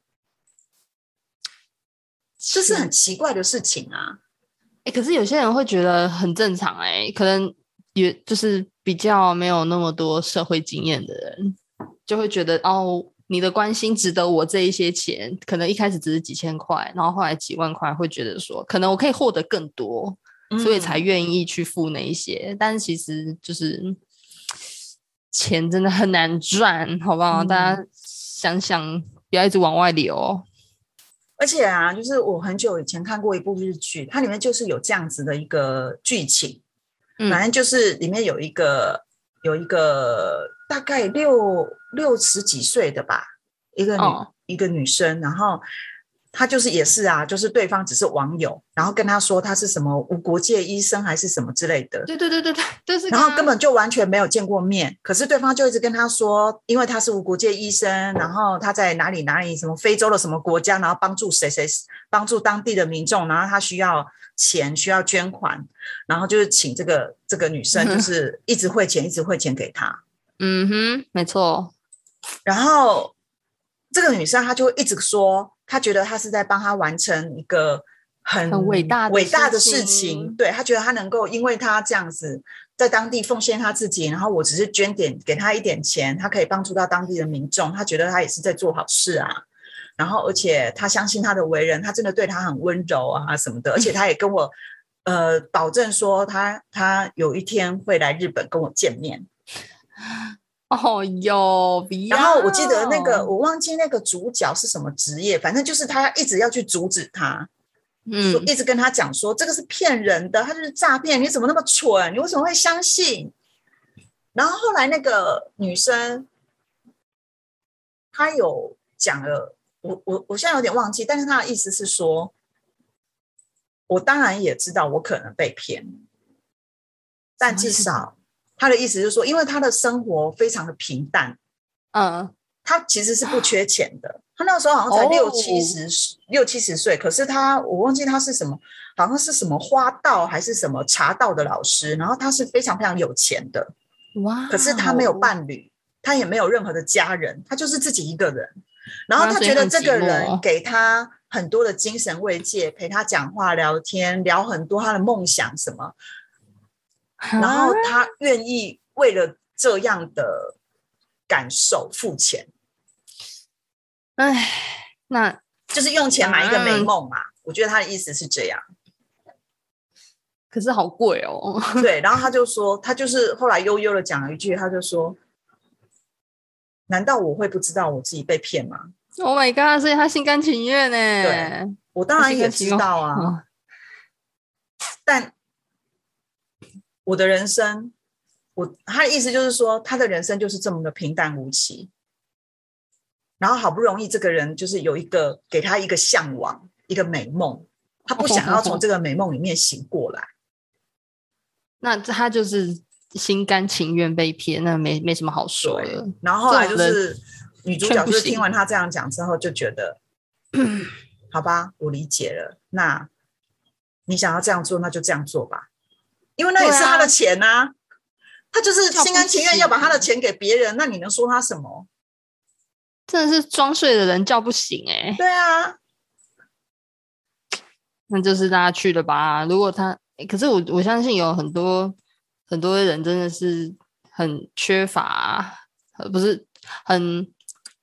[SPEAKER 3] 这是很奇怪的事情啊！
[SPEAKER 1] 哎，可是有些人会觉得很正常，哎，可能也就是比较没有那么多社会经验的人，就会觉得哦。你的关心值得我这一些钱，可能一开始只是几千块，然后后来几万块，会觉得说可能我可以获得更多，所以才愿意去付那一些。但是其实就是钱真的很难赚，好不好？大家想想，不要一直往外流。
[SPEAKER 3] 而且啊，就是我很久以前看过一部日剧，它里面就是有这样子的一个剧情，反正就是里面有一个有一个大概六。六十几岁的吧，一个女一个女生，然后她就是也是啊，就是对方只是网友，然后跟他说他是什么无国界医生还是什么之类的，
[SPEAKER 1] 对对对对对，就是
[SPEAKER 3] 然后根本就完全没有见过面，可是对方就一直跟他说，因为他是无国界医生，然后他在哪里哪里什么非洲的什么国家，然后帮助谁谁帮助当地的民众，然后他需要钱需要捐款，然后就是请这个这个女生就 是一直汇钱一直汇钱给他，
[SPEAKER 1] 嗯哼，没错，
[SPEAKER 3] 然后这个女生她就会一直说，她觉得他是在帮他完成一个很
[SPEAKER 1] 很伟大的
[SPEAKER 3] 伟大的
[SPEAKER 1] 事情
[SPEAKER 3] 事情，对他觉得他能够因为他这样子在当地奉献他自己，然后我只是捐点给他一点钱，他可以帮助到当地的民众，他觉得他也是在做好事啊。然后，而且他相信他的为人，他真的对他很温柔啊什么的，而且他也跟我呃保证说，他他有一天会来日本跟我见面。
[SPEAKER 1] 哦哟，
[SPEAKER 3] 然后我记得那个，我忘记那个主角是什么职业，反正就是他一直要去阻止他，说
[SPEAKER 1] 嗯，
[SPEAKER 3] 一直跟他讲说这个是骗人的，他就是诈骗，你怎么那么蠢？你为什么会相信？然后后来那个女生，她有讲了，我我我现在有点忘记，但是她的意思是说，我当然也知道我可能被骗，但至少她的意思就是说，因为他的生活非常的平淡，
[SPEAKER 1] 嗯，
[SPEAKER 3] 他其实是不缺钱的。他那个时候好像才
[SPEAKER 1] 哦
[SPEAKER 3] 六七十、六七十岁，可是他我忘记他是什么，好像是什么花道还是什么茶道的老师。然后他是非常非常有钱的，
[SPEAKER 1] 哇，
[SPEAKER 3] 可是他没有伴侣，他也没有任何的家人，他就是自己一个人。然后他觉得这个人给他很多的精神慰藉，陪他讲话聊天，聊很多他的梦想什么。然后
[SPEAKER 1] 啊
[SPEAKER 3] 他愿意为了这样的感受付钱。
[SPEAKER 1] 哎，那
[SPEAKER 3] 就是用钱买一个美
[SPEAKER 1] 嗯
[SPEAKER 3] 梦嘛。我觉得他的意思是这样，
[SPEAKER 1] 可是好贵哦。
[SPEAKER 3] 对。然后他就说，他就是后来悠悠的讲了一句，他就说：“难道我会不知道我自己被骗吗
[SPEAKER 1] Oh my god！所以他心甘情愿呢。
[SPEAKER 3] 对？”我当然也知道啊，
[SPEAKER 1] 嗯
[SPEAKER 3] 但我的人生，我他的意思就是说，他的人生就是这么的平淡无奇。然后好不容易这个人就是有一个给他一个向往，一个美梦，他不想要从这个美梦里面醒过来。
[SPEAKER 1] 那他就是心甘情愿被骗，那没没什么好说的。
[SPEAKER 3] 然后后来就是女主角就是听完他这样讲之后，就觉得，好吧，我理解了。那你想要这样做，那就这样做吧，因为那也是他的钱呐、他就是心甘情愿要把他的钱给别人，那你能说他什么？
[SPEAKER 1] 真的是装睡的人叫不醒哎、
[SPEAKER 3] 对啊，
[SPEAKER 1] 那就是大家去了吧。如果他，诶可是我我相信有很多很多人真的是很缺乏，呃不是很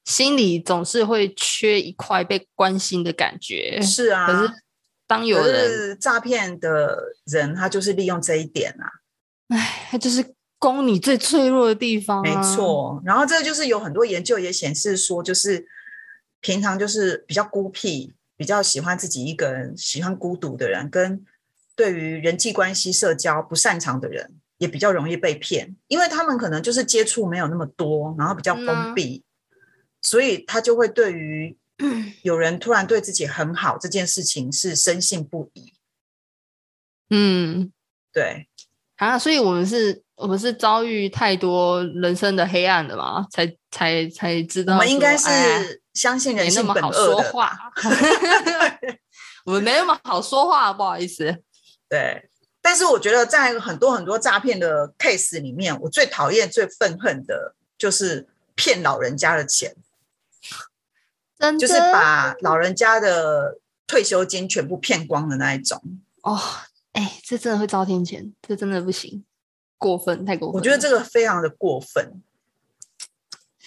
[SPEAKER 1] 心里总是会缺一块被关心的感觉。
[SPEAKER 3] 是啊。
[SPEAKER 1] 可是当有
[SPEAKER 3] 可
[SPEAKER 1] 人，
[SPEAKER 3] 是诈骗的人，他就是利用这一点啊，
[SPEAKER 1] 哎，他就是攻你最脆弱的地方、
[SPEAKER 3] 没
[SPEAKER 1] 啊。，
[SPEAKER 3] 错。然后这个就是有很多研究也显示说，就是平常就是比较孤僻、比较喜欢自己一个人、喜欢孤独的人，跟对于人际关系、社交不擅长的人，也比较容易被骗，因为他们可能就是接触没有那么多，然后比较封闭，所以他就会对于 有人突然对自己很好这件事情是深信不疑。
[SPEAKER 1] 嗯，
[SPEAKER 3] 对，
[SPEAKER 1] 啊，所以我们是，我们是遭遇太多人生的黑暗了嘛，才才才知道，
[SPEAKER 3] 我们应该
[SPEAKER 1] 哎
[SPEAKER 3] 是相信人
[SPEAKER 1] 那
[SPEAKER 3] 性本
[SPEAKER 1] 么好说。话，我们没那么好说话，不好意思。
[SPEAKER 3] 对，但是我觉得在很多很多诈骗的 case 里面，我最讨厌、最愤恨的就是骗老人家的钱，就是把老人家的退休金全部骗光的那一种。
[SPEAKER 1] 哦，哎、这真的会遭天谴，这真的不行，过分，太过分。
[SPEAKER 3] 我觉得这个非常的过分，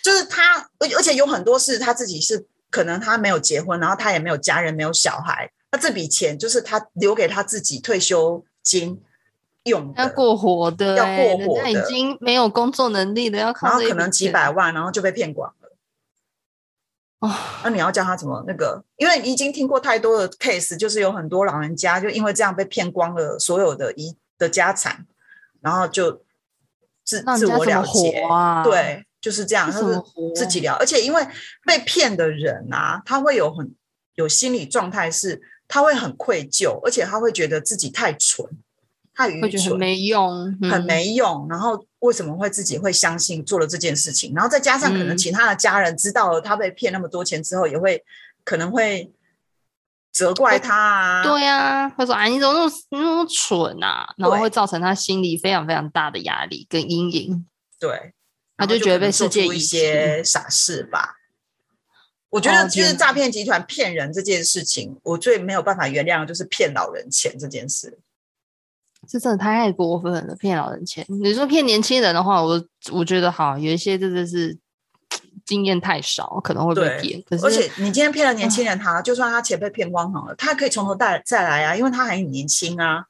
[SPEAKER 3] 就是他，而而且有很多是他自己是可能他没有结婚，然后他也没有家人，没有小孩，那这笔钱就是他留给他自己退休金用，
[SPEAKER 1] 要过活的、
[SPEAKER 3] 要
[SPEAKER 1] 欸，
[SPEAKER 3] 过活的
[SPEAKER 1] 已经没有工作能力的，要靠
[SPEAKER 3] 然后可能几百万，然后就被骗光了。
[SPEAKER 1] 哦，
[SPEAKER 3] 那你要教他怎么那个？因为你已经听过太多的 case，就是有很多老人家就因为这样被骗光了所有的遗的家产，然后就自自我了结。对，就是这样，他是自己聊，而且因为被骗的人啊，他会有很有心理状态，是他会很愧疚，而且他会觉得自己太蠢、太愚蠢、
[SPEAKER 1] 没用，
[SPEAKER 3] 很
[SPEAKER 1] 嗯
[SPEAKER 3] 没用，然后为什么会自己会相信做了这件事情？然后再加上可能
[SPEAKER 1] 嗯
[SPEAKER 3] 其他的家人知道了他被骗那么多钱之后，也会可能会责怪他啊，
[SPEAKER 1] 对呀、他说：“啊，你怎么那么那么蠢啊？”然后
[SPEAKER 3] 对
[SPEAKER 1] 会造成他心里非常非常大的压力跟阴影。
[SPEAKER 3] 对，
[SPEAKER 1] 他就觉得被世界
[SPEAKER 3] 一些傻事吧。我觉
[SPEAKER 1] 哦
[SPEAKER 3] 得就是
[SPEAKER 1] 天
[SPEAKER 3] 诈骗集团骗人这件事情，我最没有办法原谅的就是骗老人钱这件事。
[SPEAKER 1] 这真的太过分了，骗老人钱。你说骗年轻人的话，我我觉得好，有一些真的是经验太少，可能会被
[SPEAKER 3] 对
[SPEAKER 1] 骗。可是，
[SPEAKER 3] 而且你今天骗了年轻人他，就算他钱被骗光好了，他可以从头再再来啊，因为他还很年轻啊，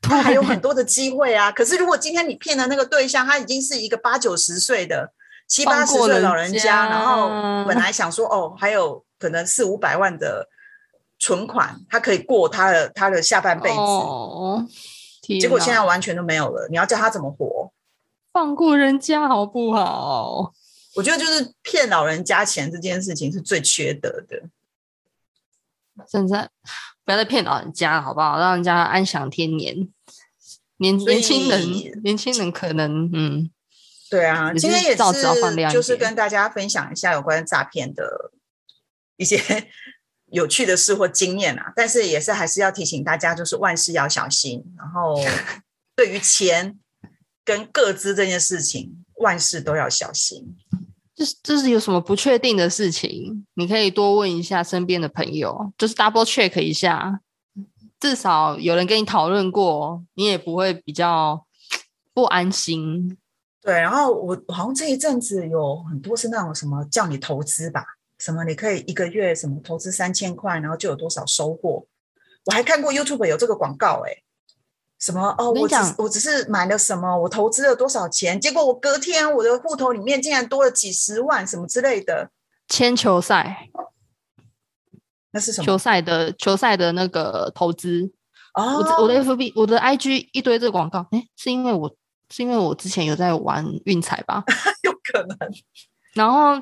[SPEAKER 3] 他还有很多的机会啊。可是如果今天你骗的那个对象，他已经是一个八九十岁的、七八十岁的老人家，然后本 来想说哦，还有可能四五百万的存款，他可以过他的他的下半辈子。结果现在完全都没有了，你要叫他怎么活？
[SPEAKER 1] 放过人家好不好？
[SPEAKER 3] 我觉得就是骗老人家钱这件事情是最缺德的。
[SPEAKER 1] 现在不要再骗老人家，好不好？让人家安享天年。年年轻人，年轻人可能嗯，
[SPEAKER 3] 对啊，今天也
[SPEAKER 1] 是
[SPEAKER 3] 就是跟大家分享一下有关诈骗的一些有趣的事或经验啊，但是也是还是要提醒大家，就是万事要小心。然后 对于钱跟各资这件事情，万事都要小心。
[SPEAKER 1] 就是就是有什么不确定的事情，你可以多问一下身边的朋友，就是 double check 一下，至少有人跟你讨论过，你也不会比较不安心。
[SPEAKER 3] 对，然后我好像这一阵子有很多是那种什么叫你投资吧，什么你可以一个月什么投资三千块，然后就有多少收获。我还看过 YouTube 有这个广告、欸，什么哦，我只我只是买了什么，我投资了多少钱，结果我隔天我的户头里面竟然多了几十万，什么之类的，
[SPEAKER 1] 铅球赛，
[SPEAKER 3] 那是什么
[SPEAKER 1] 球？赛的球赛的那个投资，
[SPEAKER 3] 哦，
[SPEAKER 1] 我的我的 FB 我的 IG 一堆这个广告，诶，是因为我是因为我之前有在玩运彩吧，
[SPEAKER 3] 有可能，
[SPEAKER 1] 然后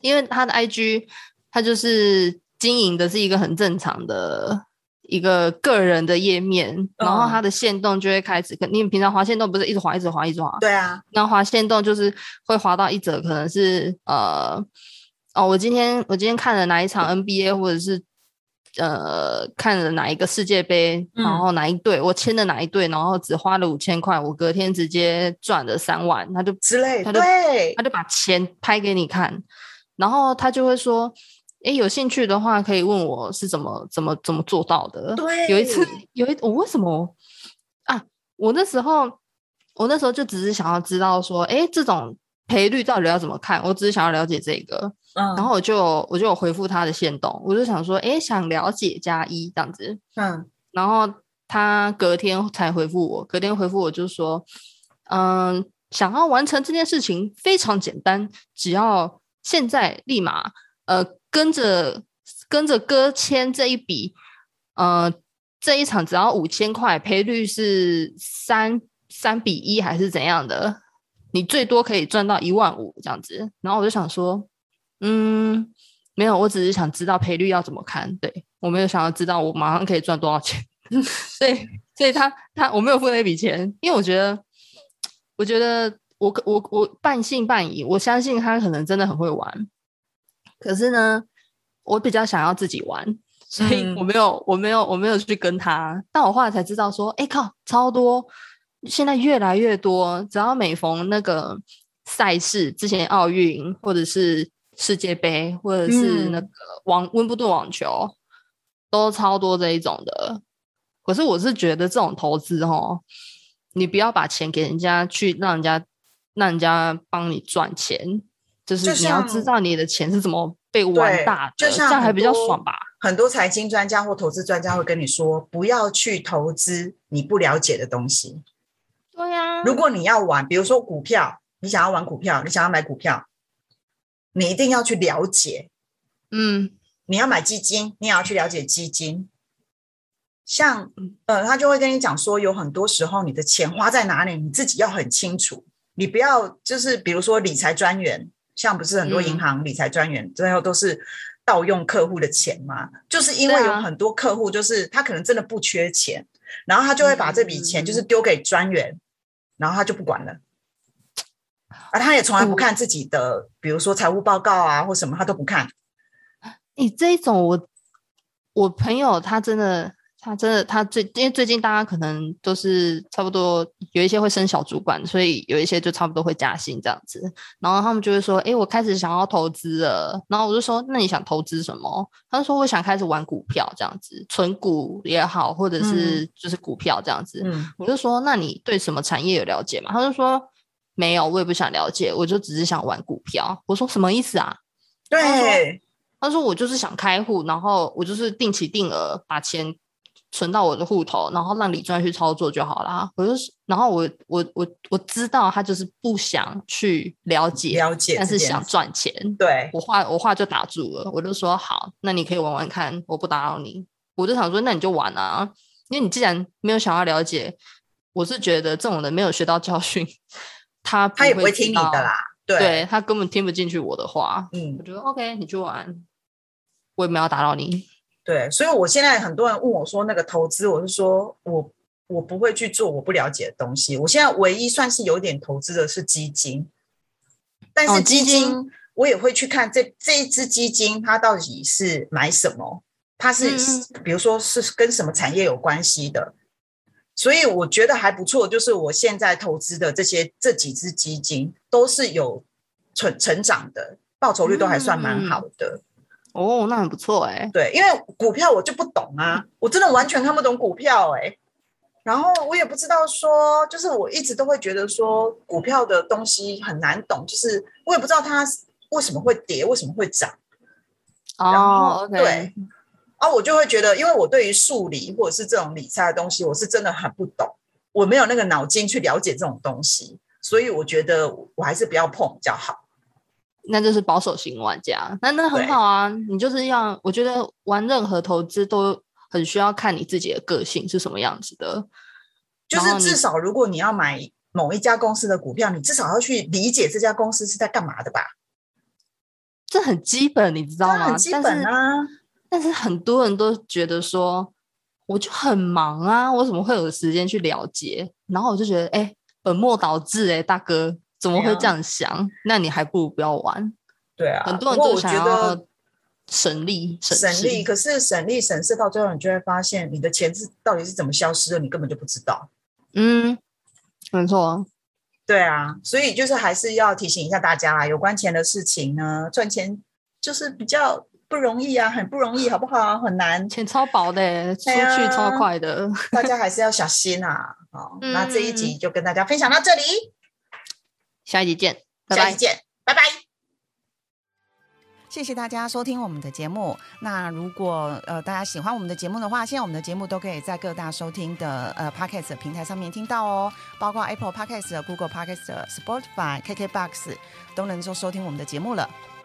[SPEAKER 1] 因为他的 IG，他就是经营的是一个很正常的一个个人的页面，然后
[SPEAKER 3] 嗯
[SPEAKER 1] 他的线动就会开始，跟你平常滑线动不是一直滑一直滑一直滑，
[SPEAKER 3] 对啊，
[SPEAKER 1] 然后滑线动就是会滑到一则可能是呃哦，我今天我今天看了哪一场 NBA 或者是。呃，看了哪一个世界杯，
[SPEAKER 3] 嗯
[SPEAKER 1] 然后哪一队，我签的哪一队，然后只花了五千块，我隔天直接赚了三万，他就
[SPEAKER 3] 之类，
[SPEAKER 1] 他就
[SPEAKER 3] 对
[SPEAKER 1] 他，就把钱拍给你看，然后他就会说：“诶，有兴趣的话可以问我是怎么怎么怎么做到的。”
[SPEAKER 3] 对，
[SPEAKER 1] 有一次，有一我为什么啊？我那时候我那时候就只是想要知道说，诶，这种赔率到底要怎么看？我只是想要了解这个，
[SPEAKER 3] 嗯，
[SPEAKER 1] 然后我就我就有回复他的线动，我就想说，诶，想了解加一这样子，
[SPEAKER 3] 嗯
[SPEAKER 1] 然后他隔天才回复我，隔天回复我就说，嗯，想要完成这件事情非常简单，只要现在立马呃跟着跟着哥签这一笔，呃这一场只要五千块，赔率是三三比一还是怎样的？你最多可以赚到一万五这样子。然后我就想说，嗯，没有，我只是想知道赔率要怎么看，对我没有想要知道我马上可以赚多少钱。所以，所以他他我没有付那笔钱，因为我觉得，我觉得我可我我半信半疑，我相信他可能真的很会玩，可是呢，我比较想要自己玩，所以
[SPEAKER 3] 嗯。
[SPEAKER 1] 我没有我没有我没有去跟他，但我后来才知道说，哎靠，超多，现在越来越多，只要每逢那个赛事，之前奥运或者是世界杯，或者是那
[SPEAKER 3] 嗯。
[SPEAKER 1] 个网温布顿网球，都超多这一种的。可是我是觉得这种投资哦，你不要把钱给人家去让人家让人家帮你赚钱，就是
[SPEAKER 3] 就
[SPEAKER 1] 你要知道你的钱是怎么被玩大的，
[SPEAKER 3] 就像
[SPEAKER 1] 这样还比较爽吧？
[SPEAKER 3] 很多财经专家或投资专家会跟你说，不要去投资你不了解的东西。
[SPEAKER 1] 对呀、
[SPEAKER 3] 如果你要玩，比如说股票，你想要玩股票，你想要买股票，你一定要去了解。
[SPEAKER 1] 嗯
[SPEAKER 3] 你要买基金，你也要去了解基金。像
[SPEAKER 1] 嗯
[SPEAKER 3] 呃，他就会跟你讲说，有很多时候你的钱花在哪里，你自己要很清楚。你不要就是比如说理财专员，像不是很多银
[SPEAKER 1] 嗯
[SPEAKER 3] 行理财专员最后都是盗用客户的钱嘛？就是因为有很多客户就是他可能真的不缺钱，然后他就会把这笔钱
[SPEAKER 1] 嗯
[SPEAKER 3] 就是丢给专员，然后他就不管了。而他也从来不看自己的，比如说财务报告啊或什么，他都不看。
[SPEAKER 1] 你这一种我，我朋友他真的，他真的，他最因为最近大家可能都是差不多有一些会升小主管，所以有一些就差不多会加薪这样子。然后他们就会说：“诶，我开始想要投资了。”然后我就说：“那你想投资什么？”他就说：“我想开始玩股票，这样子，存股也好，或者是就是股票这样子。
[SPEAKER 3] 嗯，
[SPEAKER 1] 我就说：“那你对什么产业有了解吗？”他就说：“没有，我也不想了解，我就只是想玩股票。”我说：“什么意思啊？”
[SPEAKER 3] 对，
[SPEAKER 1] 他说我就是想开户，然后我就是定期定额把钱存到我的户头，然后让李专去操作就好啦。我就是，然后我我我我知道他就是不想去了解，
[SPEAKER 3] 了解
[SPEAKER 1] 但是想赚钱。
[SPEAKER 3] 对，
[SPEAKER 1] 我话我话就打住了，我就说好，那你可以玩玩看，我不打扰你。我就想说，那你就玩啊，因为你既然没有想要了解，我是觉得这种人没有学到教训，他
[SPEAKER 3] 他也不会听你的，啦。对，
[SPEAKER 1] 对他根本听不进去我的话。
[SPEAKER 3] 嗯
[SPEAKER 1] 我，觉得 OK，你去玩，我也没有打扰你。
[SPEAKER 3] 对，所以我现在很多人问我说那个投资，我是说我我不会去做我不了解的东西。我现在唯一算是有点投资的是基金，但
[SPEAKER 1] 哦
[SPEAKER 3] 是基
[SPEAKER 1] 基金
[SPEAKER 3] 金我也会去看这这一只基金它到底是买什么，它是、
[SPEAKER 1] 嗯
[SPEAKER 3] 比如说是跟什么产业有关系的。所以我觉得还不错，就是我现在投资的这些这几只基金都是有成成长的，报酬率都还算蛮好的。
[SPEAKER 1] 哦，那很不错哎、
[SPEAKER 3] 对，因为股票我就不懂啊，我真的完全看不懂股票哎、然后我也不知道说，就是我一直都会觉得说股票的东西很难懂，就是我也不知道它为什么会跌，为什么会涨。然
[SPEAKER 1] 哦
[SPEAKER 3] 对，啊，我就会觉得，因为我对于数理或者是这种理财的东西，我是真的很不懂，我没有那个脑筋去了解这种东西，所以我觉得我还是不要碰比较好。
[SPEAKER 1] 那就是保守型玩家，那那很好啊。你就是要，我觉得玩任何投资都很需要看你自己的个性是什么样子的。
[SPEAKER 3] 就是至少如果你要买某一家公司的股票，你至少要去理解这家公司是在干嘛的吧？
[SPEAKER 1] 这很基本，你知道吗？
[SPEAKER 3] 很基本啊。
[SPEAKER 1] 但是。但是很多人都觉得说，我就很忙啊，我怎么会有时间去了解？然后我就觉得，哎、本末倒置、哎，大哥，怎么会这样想？那你还不如不要玩。
[SPEAKER 3] 对啊，
[SPEAKER 1] 很多人都想
[SPEAKER 3] 觉得
[SPEAKER 1] 要省力省
[SPEAKER 3] 省力，可是省力省事到最后，你就会发现你的钱是到底是怎么消失的，你根本就不知道。
[SPEAKER 1] 嗯，没错。
[SPEAKER 3] 对啊，所以就是还是要提醒一下大家啦，有关钱的事情呢，赚钱就是比较不容易啊，很不容易，好不好？很难，
[SPEAKER 1] 钱超薄的欸，出去超快的。
[SPEAKER 3] 大家还是要小心啊。好，那这一
[SPEAKER 1] 嗯
[SPEAKER 3] 集就跟大家分享到这里，
[SPEAKER 1] 下一集见，拜拜
[SPEAKER 3] 下期。见，拜拜。
[SPEAKER 2] 谢谢大家收听我们的节目。那如果呃大家喜欢我们的节目的话，现在我们的节目都可以在各大收听的呃 podcast 平台上面听到哦，包括 Apple Podcast、Google Podcast、Spotify、KKBox 都能够收听我们的节目了。